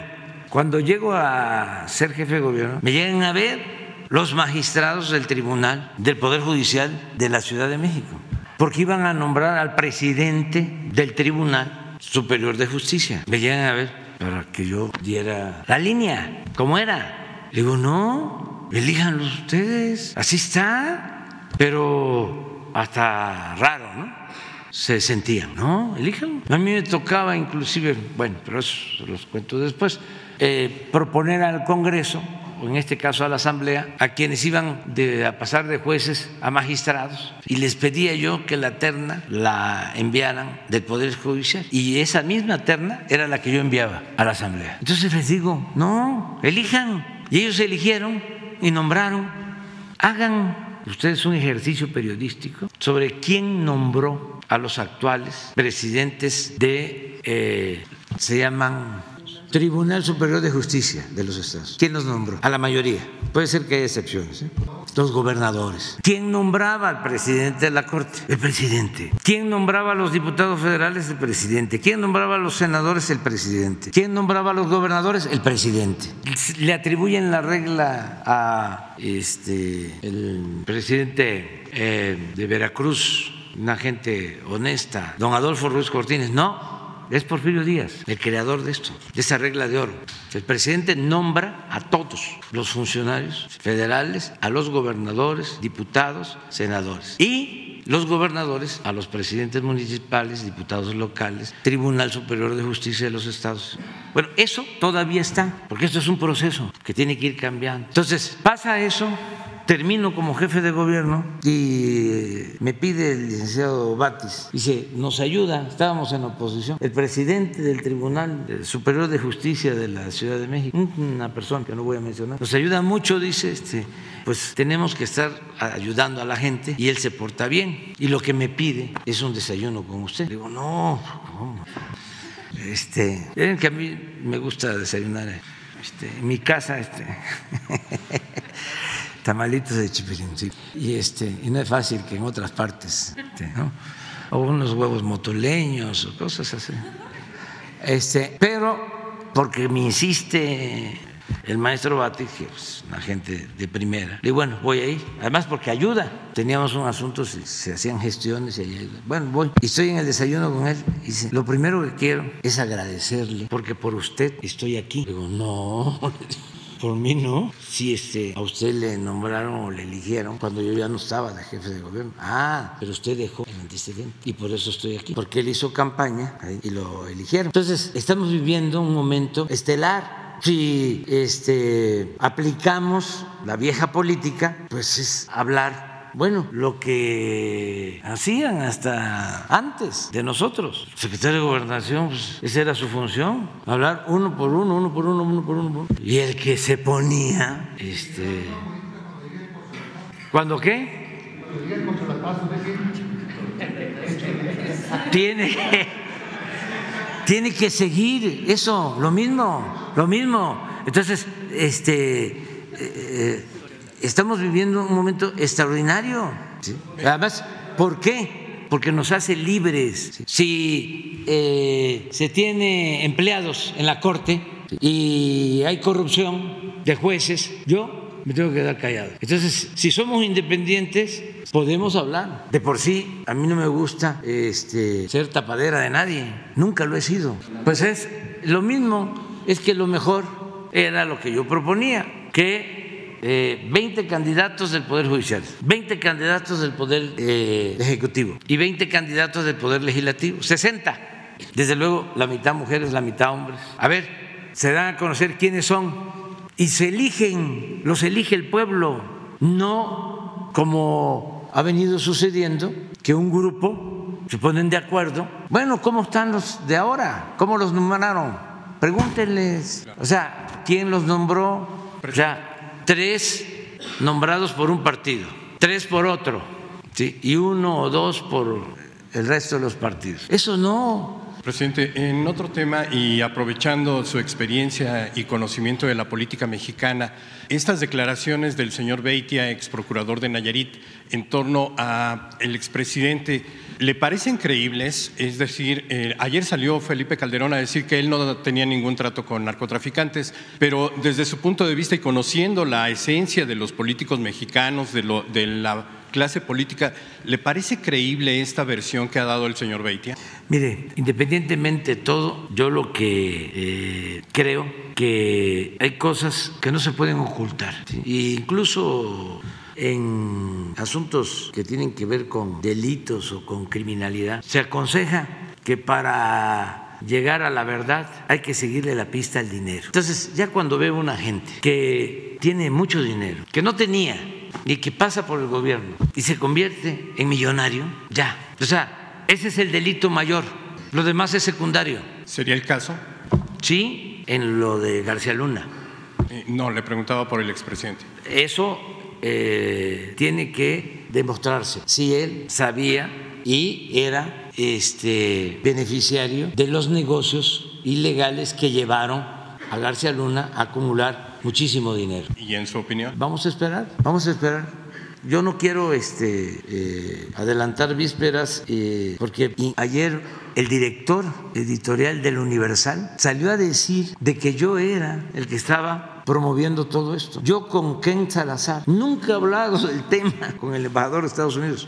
cuando llego a ser jefe de gobierno, me llegan a ver los magistrados del Tribunal del Poder Judicial de la Ciudad de México, porque iban a nombrar al presidente del Tribunal Superior de Justicia. Me llegan a ver para que yo diera la línea, como era. Le digo, no, elíjanlos ustedes, así está, pero hasta raro, ¿no? Se sentían, ¿no? Elíjanlo. A mí me tocaba inclusive, bueno, pero eso se los cuento después, eh, proponer al Congreso, o en este caso a la Asamblea, a quienes iban de, a pasar de jueces a magistrados, y les pedía yo que la terna la enviaran del Poder Judicial. Y esa misma terna era la que yo enviaba a la Asamblea. Entonces les digo, no, elijan. Y ellos eligieron y nombraron, hagan ustedes un ejercicio periodístico sobre quién nombró a los actuales presidentes de, eh, se llaman Tribunal Superior de Justicia de los Estados. ¿Quién los nombró? A la mayoría. Puede ser que haya excepciones. ¿eh? Los gobernadores. ¿Quién nombraba al presidente de la Corte? El presidente. ¿Quién nombraba a los diputados federales? El presidente. ¿Quién nombraba a los senadores? El presidente. ¿Quién nombraba a los gobernadores? El presidente. Le atribuyen la regla a este, el presidente eh, de Veracruz, una gente honesta, don Adolfo Ruiz Cortines, no. Es Porfirio Díaz, el creador de esto, de esa regla de oro. El presidente nombra a todos los funcionarios federales, a los gobernadores, diputados, senadores. Y los gobernadores a los presidentes municipales, diputados locales, Tribunal Superior de Justicia de los Estados. Bueno, eso todavía está, porque esto es un proceso que tiene que ir cambiando. Entonces, pasa eso, termino como jefe de gobierno y me pide el licenciado Batis, dice, nos ayuda, estábamos en oposición, el presidente del Tribunal Superior de Justicia de la Ciudad de México, una persona que no voy a mencionar, nos ayuda mucho, dice, este, pues tenemos que estar ayudando a la gente y él se porta bien. Y lo que me pide es un desayuno con usted. Digo, no, ¿cómo? Este, miren que a mí me gusta desayunar este, en mi casa, este. tamalitos de chipilín, sí. Y, este, y no es fácil que en otras partes, este, ¿no? o unos huevos motoleños o cosas así. Este, pero porque me insiste el maestro Bati, que es una gente de primera, le bueno, voy ahí, además porque ayuda. Teníamos un asunto, se, hacían gestiones, y bueno, voy. Y estoy en el desayuno con él, y dice, lo primero que quiero es agradecerle, porque por usted estoy aquí. Le digo, no, por mí no. Si este, a usted le nombraron o le eligieron cuando yo ya no estaba de jefe de gobierno. Ah, pero usted dejó el antecedente y por eso estoy aquí. Porque él hizo campaña y lo eligieron. Entonces, estamos viviendo un momento estelar. Si este, aplicamos la vieja política, pues es hablar bueno, lo que hacían hasta antes de nosotros. El secretario de Gobernación, pues, esa era su función, hablar uno por uno, uno por uno, uno por uno. Y el que se ponía, este... ¿Cuándo qué? Tiene que, tiene que seguir eso, lo mismo, lo mismo. Entonces, este... Eh, estamos viviendo un momento extraordinario. Además, ¿por qué? Porque nos hace libres. Si eh, se tiene empleados en la Corte y hay corrupción de jueces, yo me tengo que quedar callado. Entonces, si somos independientes, podemos hablar. De por sí, a mí no me gusta este, ser tapadera de nadie. Nunca lo he sido. Pues es lo mismo, es que lo mejor era lo que yo proponía, que eh, 20 candidatos del Poder Judicial, 20 candidatos del Poder eh, Ejecutivo y 20 candidatos del Poder Legislativo, 60. Desde luego, la mitad mujeres, la mitad hombres. A ver, se dan a conocer quiénes son y se eligen, los elige el pueblo, no como ha venido sucediendo, que un grupo se ponen de acuerdo. Bueno, ¿cómo están los de ahora? ¿Cómo los nombraron? Pregúntenles. O sea, ¿quién los nombró? O sea, tres nombrados por un partido, tres por otro, ¿sí? y uno o dos por el resto de los partidos. Eso no. Presidente, en otro tema y aprovechando su experiencia y conocimiento de la política mexicana, estas declaraciones del señor Beitia, ex procurador de Nayarit, en torno a el expresidente, ¿le parecen creíbles? Es decir, eh, ayer salió Felipe Calderón a decir que él no tenía ningún trato con narcotraficantes, pero desde su punto de vista y conociendo la esencia de los políticos mexicanos, de, lo, de la clase política, ¿le parece creíble esta versión que ha dado el señor Beitia? Mire, independientemente de todo, yo lo que eh, creo que hay cosas que no se pueden ocultar. ¿sí? E incluso en asuntos que tienen que ver con delitos o con criminalidad, se aconseja que para llegar a la verdad hay que seguirle la pista al dinero. Entonces, ya cuando veo una gente que tiene mucho dinero, que no tenía y que pasa por el gobierno y se convierte en millonario, ya. O sea, ese es el delito mayor. Lo demás es secundario. ¿Sería el caso? Sí, en lo de García Luna. Eh, no, le preguntaba por el expresidente. Eso eh, tiene que demostrarse si él sabía y era este beneficiario de los negocios ilegales que llevaron a García Luna a acumular muchísimo dinero. ¿Y en su opinión? Vamos a esperar, vamos a esperar. Yo no quiero este, eh, adelantar vísperas eh, porque ayer el director editorial del Universal salió a decir de que yo era el que estaba promoviendo todo esto. Yo con Ken Salazar nunca he hablado del tema con el embajador de Estados Unidos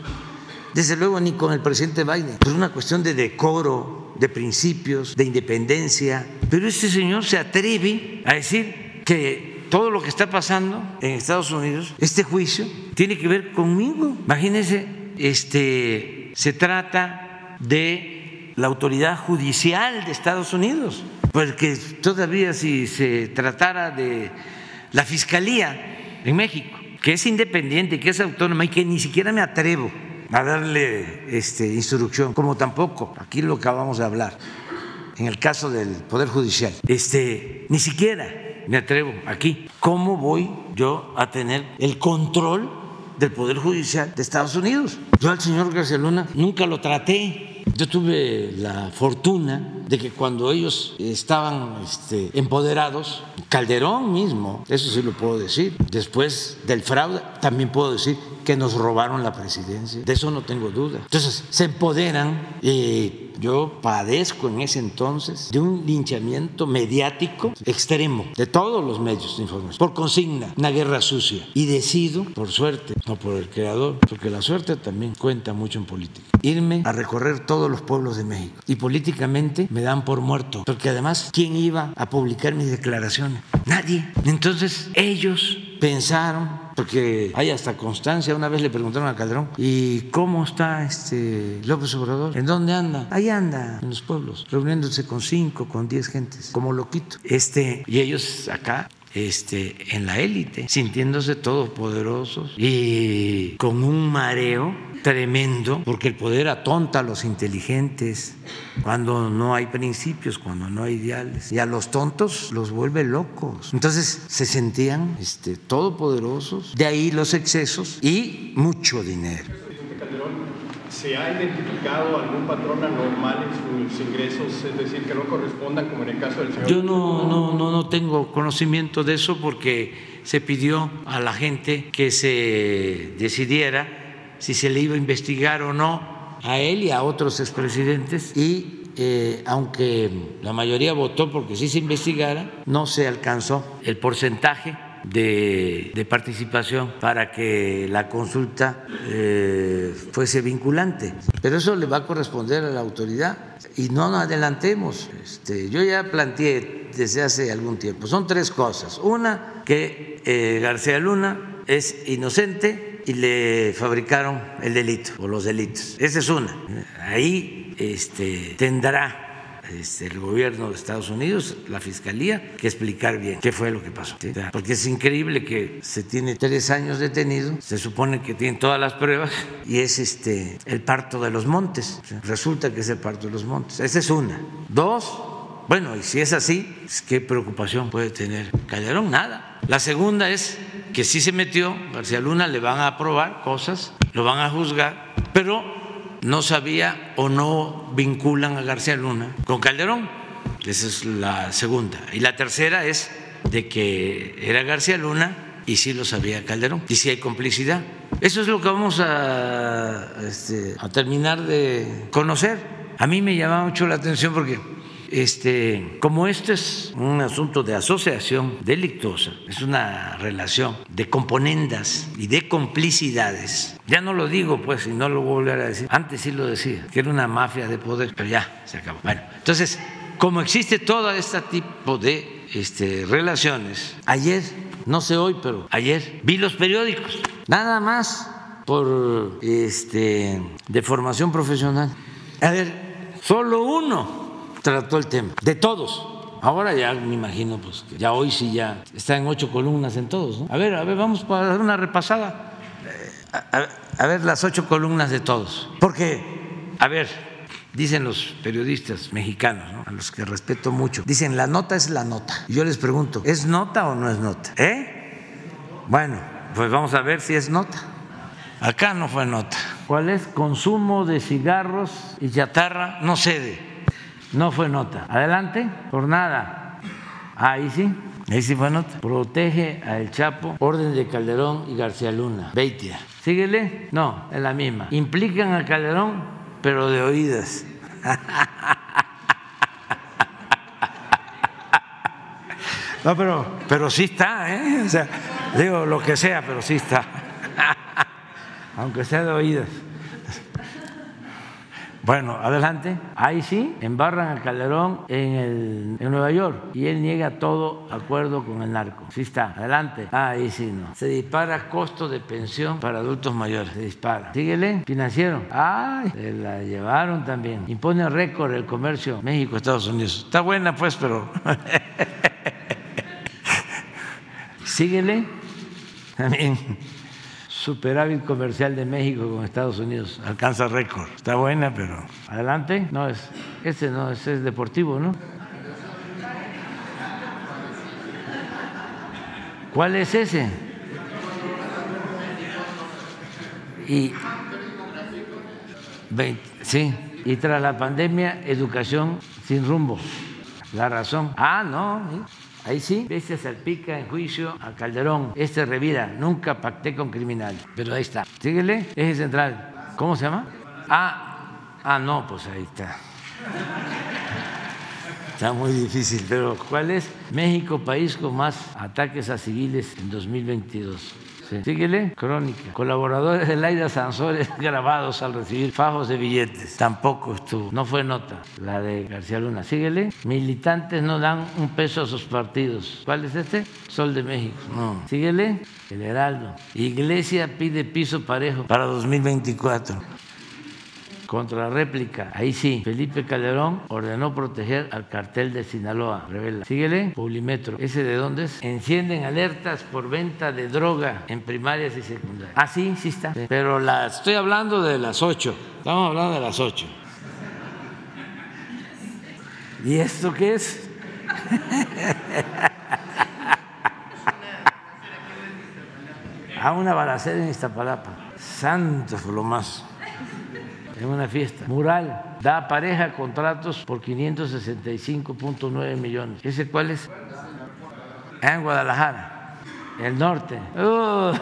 desde luego ni con el presidente Biden. Es una cuestión de decoro, de principios, de independencia. Pero este señor se atreve a decir que todo lo que está pasando en Estados Unidos, este juicio, tiene que ver conmigo. Imagínense, este, se trata de la autoridad judicial de Estados Unidos, porque todavía si se tratara de la fiscalía en México, que es independiente, que es autónoma y que ni siquiera me atrevo a darle este, instrucción, como tampoco, aquí lo acabamos de hablar, en el caso del Poder Judicial, este, ni siquiera me atrevo aquí. ¿Cómo voy yo a tener el control del Poder Judicial de Estados Unidos? Yo al señor García Luna nunca lo traté. Yo tuve la fortuna de que cuando ellos estaban este, empoderados, Calderón mismo, eso sí lo puedo decir, después del fraude, también puedo decir que nos robaron la presidencia, de eso no tengo duda. Entonces, se empoderan y yo padezco en ese entonces de un linchamiento mediático extremo de todos los medios de información, por consigna, una guerra sucia. Y decido, por suerte, no por el creador, porque la suerte también cuenta mucho en política, irme a recorrer todos los pueblos de México. Y políticamente me dan por muerto, porque además, ¿quién iba a publicar mis declaraciones? Nadie. Entonces, ellos pensaron porque hay hasta constancia. Una vez le preguntaron a Calderón, ¿y cómo está este López Obrador? ¿En dónde anda? Ahí anda, en los pueblos, reuniéndose con cinco, con diez gentes, como loquito. Este, y ellos acá este, en la élite, sintiéndose todopoderosos y con un mareo tremendo, porque el poder atonta a los inteligentes cuando no hay principios, cuando no hay ideales, y a los tontos los vuelve locos. Entonces se sentían este, todopoderosos, de ahí los excesos y mucho dinero. ¿Se ha identificado algún patrón anormal en sus ingresos, es decir, que no correspondan, como en el caso del señor? Yo no, no, no, no tengo conocimiento de eso porque se pidió a la gente que se decidiera si se le iba a investigar o no a él y a otros expresidentes y eh, aunque la mayoría votó porque sí se investigara, no se alcanzó el porcentaje de, participación para que la consulta eh, fuese vinculante. Pero eso le va a corresponder a la autoridad y no nos adelantemos. Este, yo ya planteé desde hace algún tiempo. Son tres cosas. Una, que eh, García Luna es inocente y le fabricaron el delito o los delitos. Esa es una. Ahí este, tendrá este, el gobierno de Estados Unidos, la fiscalía, que explicar bien qué fue lo que pasó. Porque es increíble que se tiene tres años detenido, se supone que tiene todas las pruebas y es este, el parto de los montes. Resulta que es el parto de los montes. Esa es una. Dos, bueno, y si es así, pues, ¿qué preocupación puede tener Calderón? Nada. La segunda es que sí se metió, García Luna le van a aprobar cosas, lo van a juzgar, pero no sabía o no vinculan a García Luna con Calderón. Esa es la segunda. Y la tercera es de que era García Luna y sí lo sabía Calderón, y sí hay complicidad. Eso es lo que vamos a, este, a terminar de conocer. A mí me llama mucho la atención porque este, como esto es un asunto de asociación delictuosa, es una relación de componendas y de complicidades. Ya no lo digo, pues, y no lo voy a volver a decir. Antes sí lo decía, que era una mafia de poder, pero ya se acabó. Bueno, entonces, como existe todo este tipo de este, relaciones, ayer, no sé hoy, pero ayer vi los periódicos, nada más por este, de formación profesional. A ver, solo uno trató el tema, de todos. Ahora ya me imagino, pues que ya hoy sí ya está en ocho columnas en todos. A ver, a ver, vamos para dar una repasada. Eh, a, ver las ocho columnas de todos. Porque, a ver, dicen los periodistas mexicanos, a los que respeto mucho, dicen la nota es la nota. Y yo les pregunto, ¿es nota o no es nota? ¿Eh? Bueno, pues vamos a ver si es nota. Acá no fue nota. ¿Cuál es? Consumo de cigarros y chatarra no cede. No fue nota. Adelante, por nada. Ahí sí, ahí sí fue nota. Protege a El Chapo, orden de Calderón y García Luna. Beitia. Síguele. No, es la misma. Implican a Calderón, pero de oídas. No, pero, pero sí está, ¿eh? O sea, digo lo que sea, pero sí está. Aunque sea de oídas. Bueno, adelante. Ahí sí, embarran a Calderón en, el, en Nueva York y él niega todo acuerdo con el narco. Sí está, adelante. Ahí sí no. Se dispara costo de pensión para adultos mayores. Se dispara. Síguele, financiero. Ay, se la llevaron también. Impone récord el comercio México-Estados Unidos. Está buena pues, pero... Síguele. También superávit comercial de México con Estados Unidos. Alcanza récord. Está buena, pero adelante. No es, este no, ese es deportivo, ¿no? ¿Cuál es ese? Y 20, sí. Y tras la pandemia, educación sin rumbo. La razón. Ah, no. Ahí sí, este salpica en juicio a Calderón. Este revira, nunca pacté con criminal. Pero ahí está. Síguele, eje central. ¿Cómo se llama? Ah, ah, no, pues ahí está. Está muy difícil, pero ¿cuál es? México, país con más ataques a civiles en 2022. Sí. Síguele, crónica. Colaboradores de Laida Sansores grabados al recibir fajos de billetes. Tampoco estuvo, no fue nota la de García Luna. Síguele. Militantes no dan un peso a sus partidos. ¿Cuál es este? Sol de México. No. Síguele. El Heraldo. Iglesia pide piso parejo para 2024 contra réplica. Ahí sí, Felipe Calderón ordenó proteger al cartel de Sinaloa. Revela. Síguele, Publimetro. ¿Ese de dónde es? Encienden alertas por venta de droga en primarias y secundarias. Ah, sí. Pero la, estoy hablando de las 8. Estamos hablando de las 8. ¿Y esto qué es? A una balacera en Iztapalapa. Santo más en una fiesta. Mural da pareja contratos por 565.9 millones. ¿Ese cuál es? En Guadalajara. El norte. Uh,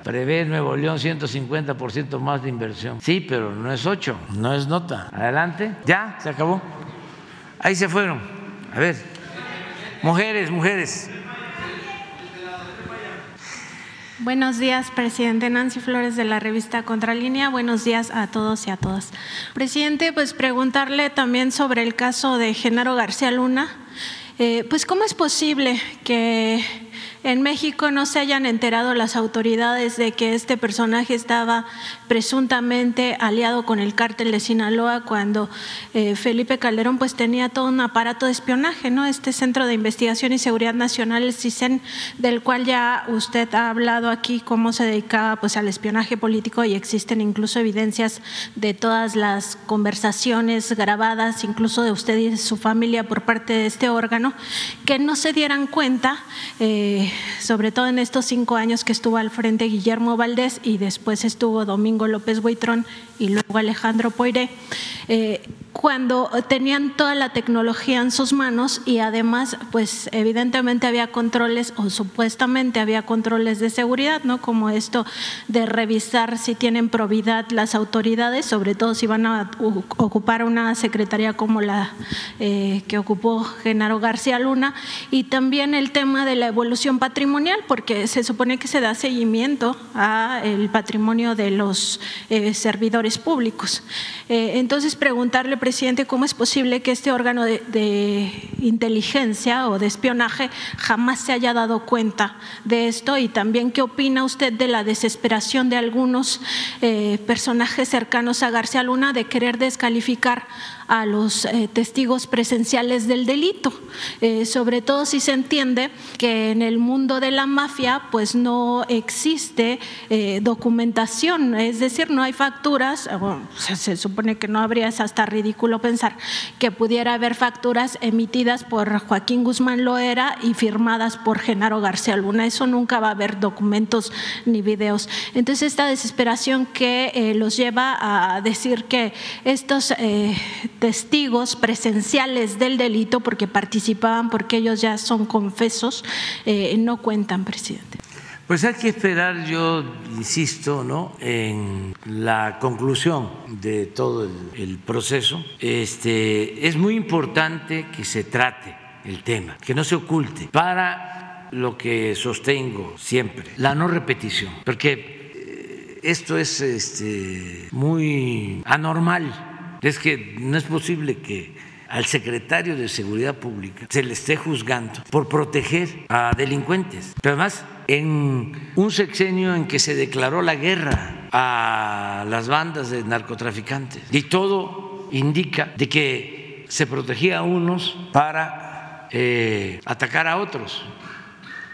prevé Nuevo León 150% más de inversión. Sí, pero no es 8, no es nota. Adelante. Ya, se acabó. Ahí se fueron. A ver. Mujeres, mujeres. Buenos días, presidente Nancy Flores de la revista Contralínea. Buenos días a todos y a todas. Presidente, pues preguntarle también sobre el caso de Genaro García Luna. Eh, pues, ¿cómo es posible que en México no se hayan enterado las autoridades de que este personaje estaba presuntamente aliado con el cártel de Sinaloa cuando eh, Felipe Calderón pues tenía todo un aparato de espionaje, ¿no? Este Centro de Investigación y Seguridad Nacional, el CISEN, del cual ya usted ha hablado aquí cómo se dedicaba pues al espionaje político y existen incluso evidencias de todas las conversaciones grabadas, incluso de usted y de su familia por parte de este órgano, que no se dieran cuenta eh, sobre todo en estos cinco años que estuvo al frente Guillermo Valdés y después estuvo Domingo López Buitrón y luego Alejandro Poiré, eh, cuando tenían toda la tecnología en sus manos y además, pues evidentemente había controles o supuestamente había controles de seguridad, ¿no? Como esto de revisar si tienen probidad las autoridades, sobre todo si van a ocupar una secretaría como la eh, que ocupó Genaro García Luna, y también el tema de la evolución patrimonial, porque se supone que se da seguimiento a el patrimonio de los eh, servidores públicos. Eh, entonces, preguntarle, presidente, cómo es posible que este órgano de, inteligencia o de espionaje jamás se haya dado cuenta de esto y también qué opina usted de la desesperación de algunos eh, personajes cercanos a García Luna de querer descalificar a los eh, testigos presenciales del delito, eh, sobre todo si se entiende que en el mundo de la mafia pues no existe eh, documentación, es decir, no hay facturas, se, se, supone que no habría, es hasta ridículo pensar que pudiera haber facturas emitidas por Joaquín Guzmán Loera y firmadas por Genaro García Luna, eso nunca va a haber documentos ni videos. Entonces esta desesperación que los lleva a decir que estos testigos presenciales del delito porque participaban, porque ellos ya son confesos, eh, no cuentan, presidente. Pues hay que esperar, yo insisto, ¿no? en la conclusión de todo el, proceso. Este, es muy importante que se trate el tema, que no se oculte, para lo que sostengo siempre, la no repetición, porque esto es este, muy anormal. Es que no es posible que al secretario de Seguridad Pública se le esté juzgando por proteger a delincuentes. Pero además, en un sexenio en que se declaró la guerra a las bandas de narcotraficantes y todo indica de que se protegía a unos para eh, atacar a otros.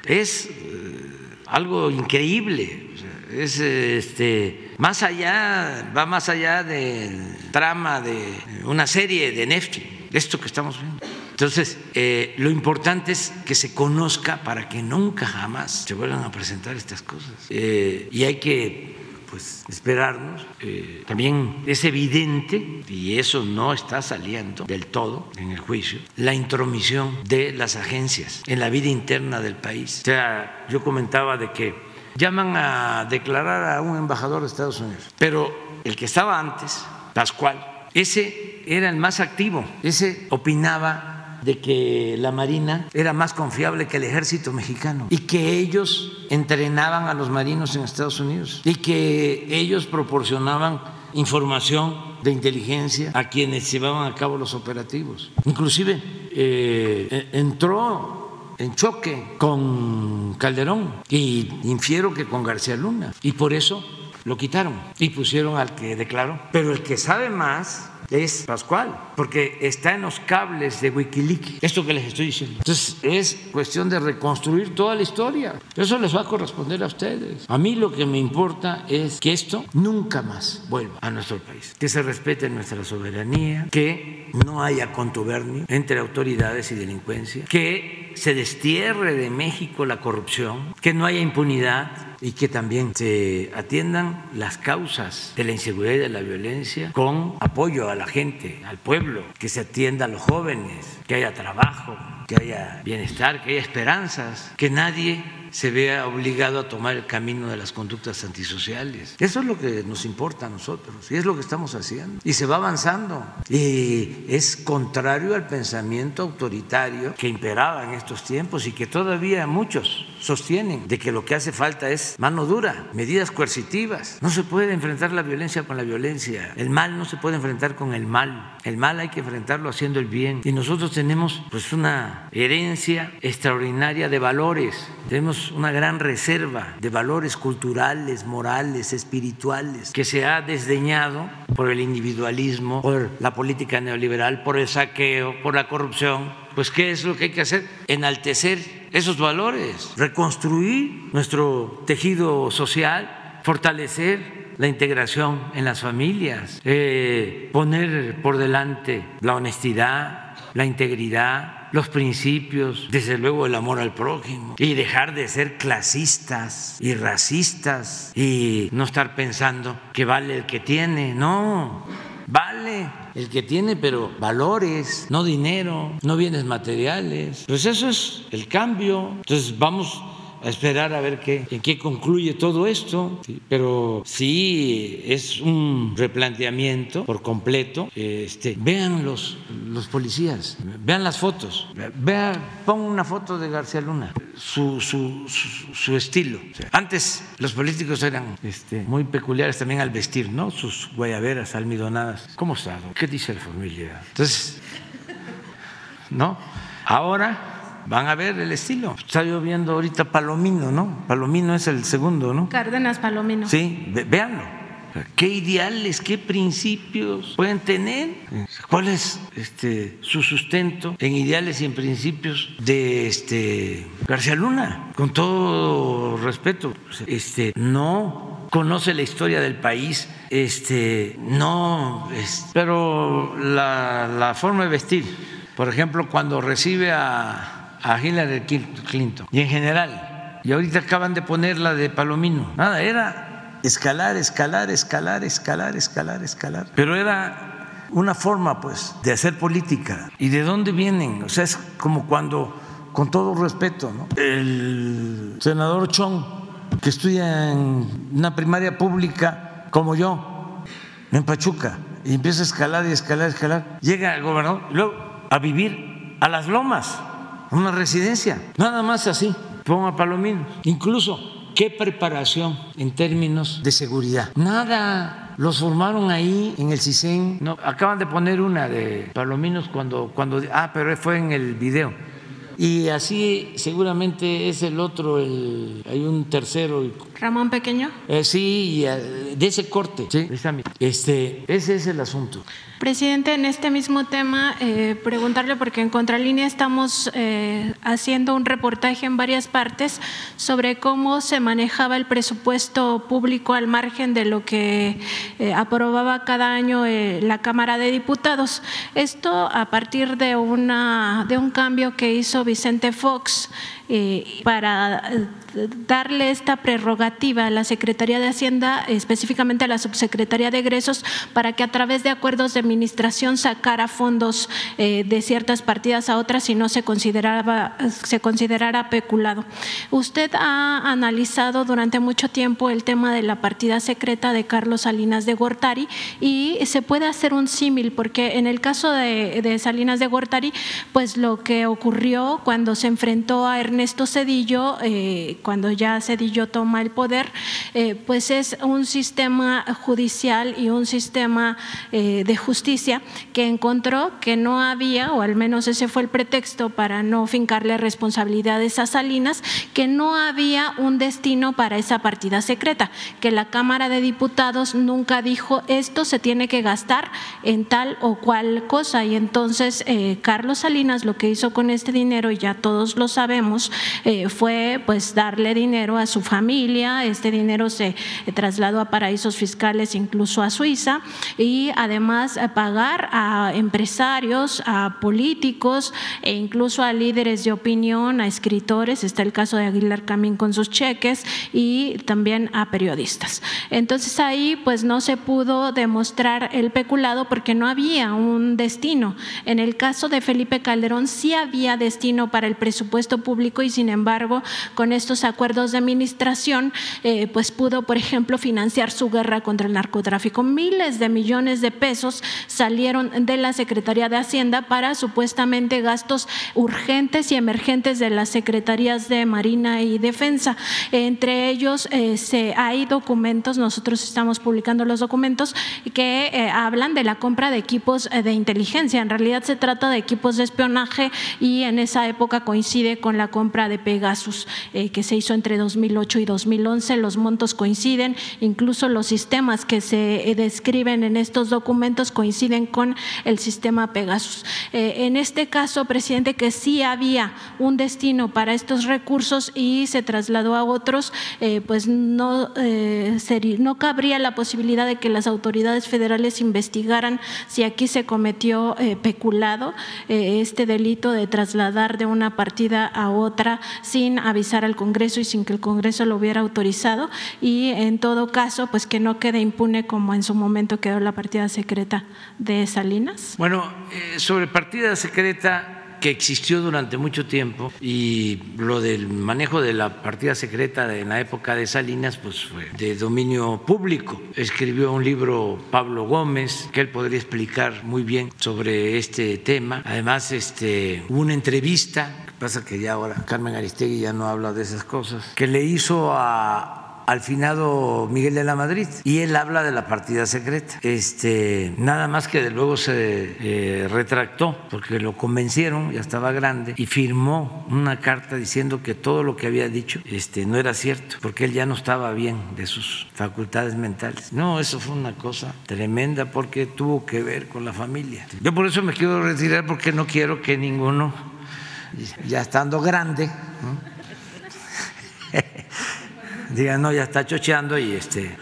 Es eh, algo increíble. Es este, más allá, va más allá del trama de una serie de Netflix, esto que estamos viendo. Entonces, eh, lo importante es que se conozca para que nunca jamás se vuelvan a presentar estas cosas. Eh, y hay que pues esperarnos. Eh, también es evidente, y eso no está saliendo del todo en el juicio, la intromisión de las agencias en la vida interna del país. O sea, yo comentaba de que llaman a declarar a un embajador de Estados Unidos, pero el que estaba antes, Pascual, ese era el más activo, ese opinaba de que la Marina era más confiable que el ejército mexicano y que ellos entrenaban a los marinos en Estados Unidos y que ellos proporcionaban información de inteligencia a quienes llevaban a cabo los operativos. Inclusive eh, entró en choque con Calderón y infiero que con García Luna y por eso lo quitaron y pusieron al que declaró. Pero el que sabe más es Pascual, porque está en los cables de Wikileaks, esto que les estoy diciendo. Entonces es cuestión de reconstruir toda la historia. Eso les va a corresponder a ustedes. A mí lo que me importa es que esto nunca más vuelva a nuestro país, que se respete nuestra soberanía, que no haya contubernio entre autoridades y delincuencia, que se destierre de México la corrupción, que no haya impunidad y que también se atiendan las causas de la inseguridad y de la violencia con apoyo a la gente, al pueblo, que se atienda a los jóvenes, que haya trabajo, que haya bienestar, que haya esperanzas, que nadie se vea obligado a tomar el camino de las conductas antisociales. Eso es lo que nos importa a nosotros y es lo que estamos haciendo. Y se va avanzando. Y es contrario al pensamiento autoritario que imperaba en estos tiempos y que todavía muchos sostienen de que lo que hace falta es mano dura, medidas coercitivas. No se puede enfrentar la violencia con la violencia. El mal no se puede enfrentar con el mal. El mal hay que enfrentarlo haciendo el bien. Y nosotros tenemos pues una herencia extraordinaria de valores. Tenemos una gran reserva de valores culturales, morales, espirituales, que se ha desdeñado por el individualismo, por la política neoliberal, por el saqueo, por la corrupción. Pues ¿qué es lo que hay que hacer? Enaltecer esos valores, reconstruir nuestro tejido social, fortalecer la integración en las familias, eh, poner por delante la honestidad, la integridad, los principios, desde luego el amor al prójimo, y dejar de ser clasistas y racistas y no estar pensando que vale el que tiene, no, vale el que tiene, pero valores, no dinero, no bienes materiales. Pues eso es el cambio. Entonces vamos a esperar a ver qué, en qué concluye todo esto, pero sí es un replanteamiento por completo. Este, vean los, los policías, vean las fotos, vean, pon una foto de García Luna, su, su, su, su estilo. Antes los políticos eran este, muy peculiares también al vestir, ¿no? Sus guayaberas almidonadas. ¿Cómo está? ¿Qué dice la familia? Entonces, ¿no? Ahora van a ver el estilo. Está lloviendo ahorita Palomino, ¿no? Palomino es el segundo, ¿no? Cárdenas Palomino. Sí, véanlo. ¿Qué ideales, qué principios pueden tener? ¿Cuál es este, su sustento en ideales y en principios de este, García Luna? Con todo respeto, este, no conoce la historia del país, este, no, es, pero la, la forma de vestir, por ejemplo, cuando recibe a a Hillary Clinton y en general. Y ahorita acaban de poner la de Palomino. Nada, era escalar, escalar, escalar, escalar, escalar, escalar. Pero era una forma, pues, de hacer política. ¿Y de dónde vienen? O sea, es como cuando, con todo respeto, ¿no? el senador Chong, que estudia en una primaria pública como yo, en Pachuca, y empieza a escalar y escalar, escalar, llega el gobernador luego a vivir a las lomas una residencia, nada más así, ponga Palomino. Incluso ¿qué preparación en términos de seguridad? Nada. Los formaron ahí en el CISEN. No, acaban de poner una de Palominos cuando, cuando. Ah, pero fue en el video. Y así seguramente es el otro, el, hay un tercero. Ramón Pequeño. Eh, sí, eh, de ese corte. Sí, este, ese es el asunto. Presidente, en este mismo tema, eh, preguntarle, porque en Contralínea estamos eh, haciendo un reportaje en varias partes sobre cómo se manejaba el presupuesto público al margen de lo que eh, aprobaba cada año la Cámara de Diputados. Esto a partir de, una, de un cambio que hizo Vicente Fox para darle esta prerrogativa a la Secretaría de Hacienda, específicamente a la Subsecretaría de Egresos, para que a través de acuerdos de administración sacara fondos eh, de ciertas partidas a otras y no se consideraba se considerara peculado. Usted ha analizado durante mucho tiempo el tema de la partida secreta de Carlos Salinas de Gortari y se puede hacer un símil porque en el caso de, Salinas de Gortari, pues lo que ocurrió cuando se enfrentó a Ernesto Cedillo eh, cuando ya Cedillo toma el poder, eh, pues es un sistema judicial y un sistema eh, de justicia que encontró que no había, o al menos ese fue el pretexto para no fincarle responsabilidades a Salinas, que no había un destino para esa partida secreta, que la Cámara de Diputados nunca dijo esto se tiene que gastar en tal o cual cosa. Y entonces eh, Carlos Salinas lo que hizo con este dinero, y ya todos lo sabemos, fue pues dar darle dinero a su familia, este dinero se trasladó a paraísos fiscales, incluso a Suiza, y además eh, pagar a empresarios, a políticos e incluso a líderes de opinión, a escritores, está el caso de Aguilar Camín con sus cheques, y también a periodistas. Entonces ahí pues no se pudo demostrar el peculado porque no había un destino. En el caso de Felipe Calderón sí había destino para el presupuesto público y sin embargo con estos acuerdos de administración, eh, pues pudo, por ejemplo, financiar su guerra contra el narcotráfico. Miles de millones de pesos salieron de la Secretaría de Hacienda para supuestamente gastos urgentes y emergentes de las secretarías de Marina y Defensa. Entre ellos eh, se, hay documentos, nosotros estamos publicando los documentos que eh, hablan de la compra de equipos de inteligencia. En realidad se trata de equipos de espionaje y en esa época coincide con la compra de Pegasus, que se hizo entre 2008 y 2011. Los montos coinciden, incluso los sistemas que se eh, describen en estos documentos coinciden con el sistema Pegasus. Eh, en este caso, presidente, que sí había un destino para estos recursos y se trasladó a otros, eh, pues no, no cabría la posibilidad de que las autoridades federales investigaran si aquí se cometió peculado este delito de trasladar de una partida a otra sin avisar al Congreso y sin que el Congreso lo hubiera autorizado y en todo caso pues que no quede impune como en su momento quedó la partida secreta de Salinas. Bueno, eh, sobre partida secreta que existió durante mucho tiempo y lo del manejo de la partida secreta en la época de Salinas pues fue de dominio público. Escribió un libro Pablo Gómez que él podría explicar muy bien sobre este tema. Además este hubo una entrevista pasa que ya ahora Carmen Aristegui ya no habla de esas cosas, que le hizo a, al finado Miguel de la Madrid y él habla de la partida secreta. Este, nada más que de luego se eh, retractó porque lo convencieron, ya estaba grande, y firmó una carta diciendo que todo lo que había dicho este, no era cierto, porque él ya no estaba bien de sus facultades mentales. No, eso fue una cosa tremenda porque tuvo que ver con la familia. Yo por eso me quiero retirar porque no quiero que ninguno ya estando grande, digan, no, ya está chocheando y este,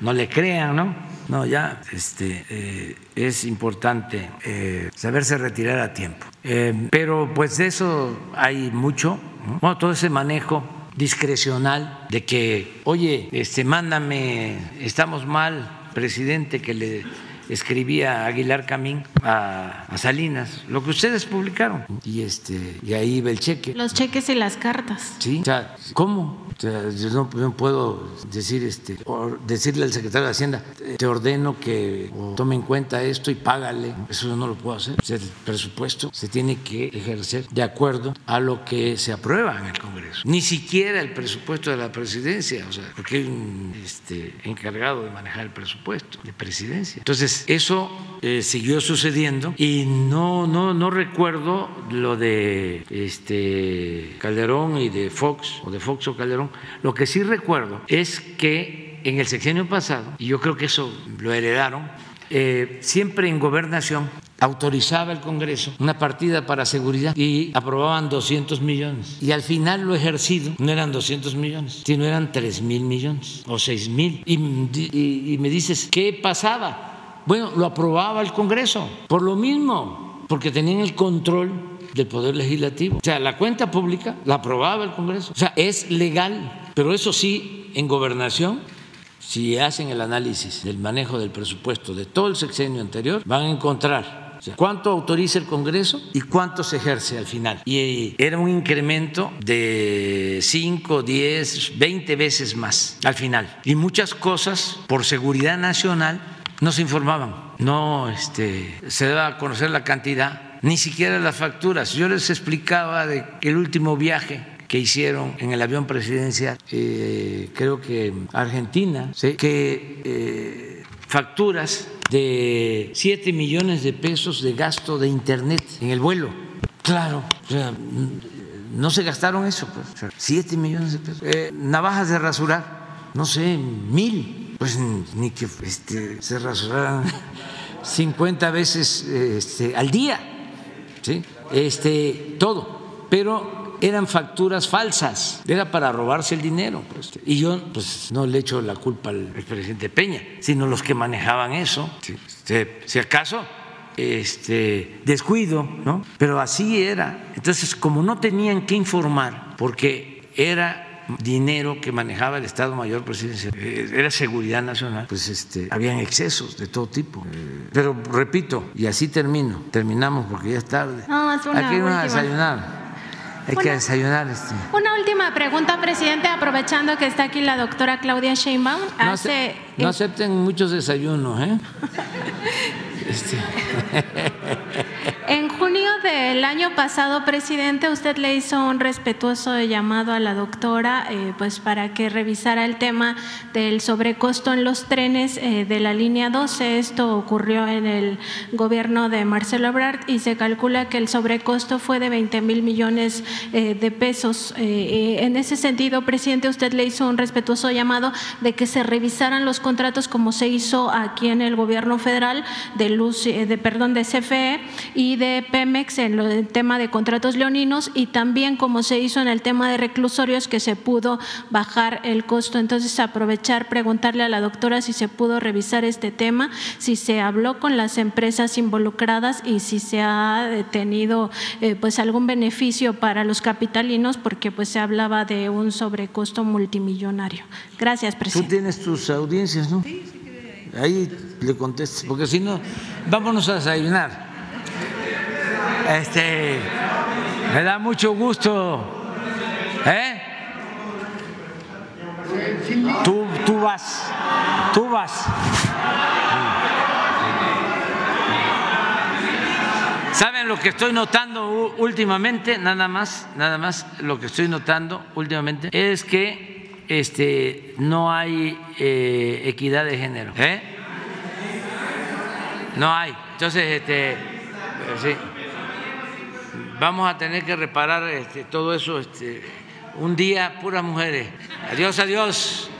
no le crean, ¿no? No, ya este, eh, es importante eh, saberse retirar a tiempo. Eh, pero pues de eso hay mucho, bueno, todo ese manejo discrecional de que, oye, este, mándame, estamos mal, presidente, que le escribía Aguilar Camín a, a Salinas, lo que ustedes publicaron. Y, este, y ahí iba el cheque. Los cheques y las cartas. Sí, o sea, ¿cómo? O sea, yo no, no puedo decir, este, o decirle al secretario de Hacienda, te ordeno que tome en cuenta esto y págale. Eso yo no lo puedo hacer. El presupuesto se tiene que ejercer de acuerdo a lo que se aprueba en el Congreso. Ni siquiera el presupuesto de la presidencia, o sea, porque hay un este, encargado de manejar el presupuesto de presidencia. Entonces, eso eh, siguió sucediendo y no, no, no recuerdo lo de este, Calderón y de Fox, o de Fox o Calderón. Lo que sí recuerdo es que en el sexenio pasado, y yo creo que eso lo heredaron, eh, siempre en gobernación autorizaba el Congreso una partida para seguridad y aprobaban 200 millones. Y al final lo ejercido no eran 200 millones, sino eran 3 mil millones o 6 mil. Y, me dices, ¿qué pasaba? Bueno, lo aprobaba el Congreso, por lo mismo, porque tenían el control del Poder Legislativo. O sea, la cuenta pública la aprobaba el Congreso. O sea, es legal, pero eso sí, en gobernación si hacen el análisis del manejo del presupuesto de todo el sexenio anterior, van a encontrar o sea, cuánto autoriza el Congreso y cuánto se ejerce al final. Y era un incremento de 5, 10, 20 veces más al final. Y muchas cosas por seguridad nacional no se informaban, no este, se daba a conocer la cantidad, ni siquiera las facturas. Yo les explicaba de que el último viaje que hicieron en el avión presidencial, eh, creo que Argentina, que eh, facturas de 7 millones de pesos de gasto de Internet en el vuelo. Claro, o sea, no se gastaron eso, pues, o sea, 7 millones de pesos. Eh, navajas de rasurar, no sé, mil, pues ni que este, se rasuraran 50 veces este, al día, ¿sí? este, todo, pero eran facturas falsas, era para robarse el dinero. pues. Y yo pues, no le echo la culpa al presidente Peña, sino los que manejaban eso. Este, si acaso, este, descuido, ¿no? Pero así era. Entonces, como no tenían que informar, porque era dinero que manejaba el Estado Mayor Presidencial, eh, era seguridad nacional, pues este, habían excesos de todo tipo. Eh, Pero repito, y así termino, terminamos porque ya es tarde. No, es una Hay que irnos a desayunar. Hay que Una- desayunar. Este. Una última pregunta, presidente, aprovechando que está aquí la doctora Claudia Sheinbaum. No, Hace, ace- no acepten muchos desayunos, ¿eh? Este, En junio del año pasado, presidente, usted le hizo un respetuoso llamado a la doctora eh, pues para que revisara el tema del sobrecosto en los trenes eh, de la línea 12. Esto ocurrió en el gobierno de Marcelo Ebrard y se calcula que el sobrecosto fue de 20 mil millones eh, de pesos. En ese sentido, presidente, usted le hizo un respetuoso llamado de que se revisaran los contratos como se hizo aquí en el gobierno federal de luz, de perdón, de CFE y de Pemex en lo- el tema de contratos leoninos y también como se hizo en el tema de reclusorios que se pudo bajar el costo. Entonces, aprovechar, preguntarle a la doctora si se pudo revisar este tema, si se habló con las empresas involucradas y si se ha tenido eh, pues algún beneficio para los capitalinos porque pues se hablaba de un sobrecosto multimillonario. Gracias, Tú presidente. tienes tus audiencias, ¿no? Ahí le contestas, porque si no, vámonos a desayunar. Este, me da mucho gusto. ¿Eh? Tú, tú vas, tú vas. ¿Saben lo que estoy notando últimamente? Nada más, nada más, lo que estoy notando últimamente es que este, no hay eh, equidad de género. ¿eh? No hay. Entonces, este, eh, sí. Vamos a tener que reparar este, todo eso. Este, un día, puras mujeres. Adiós, adiós.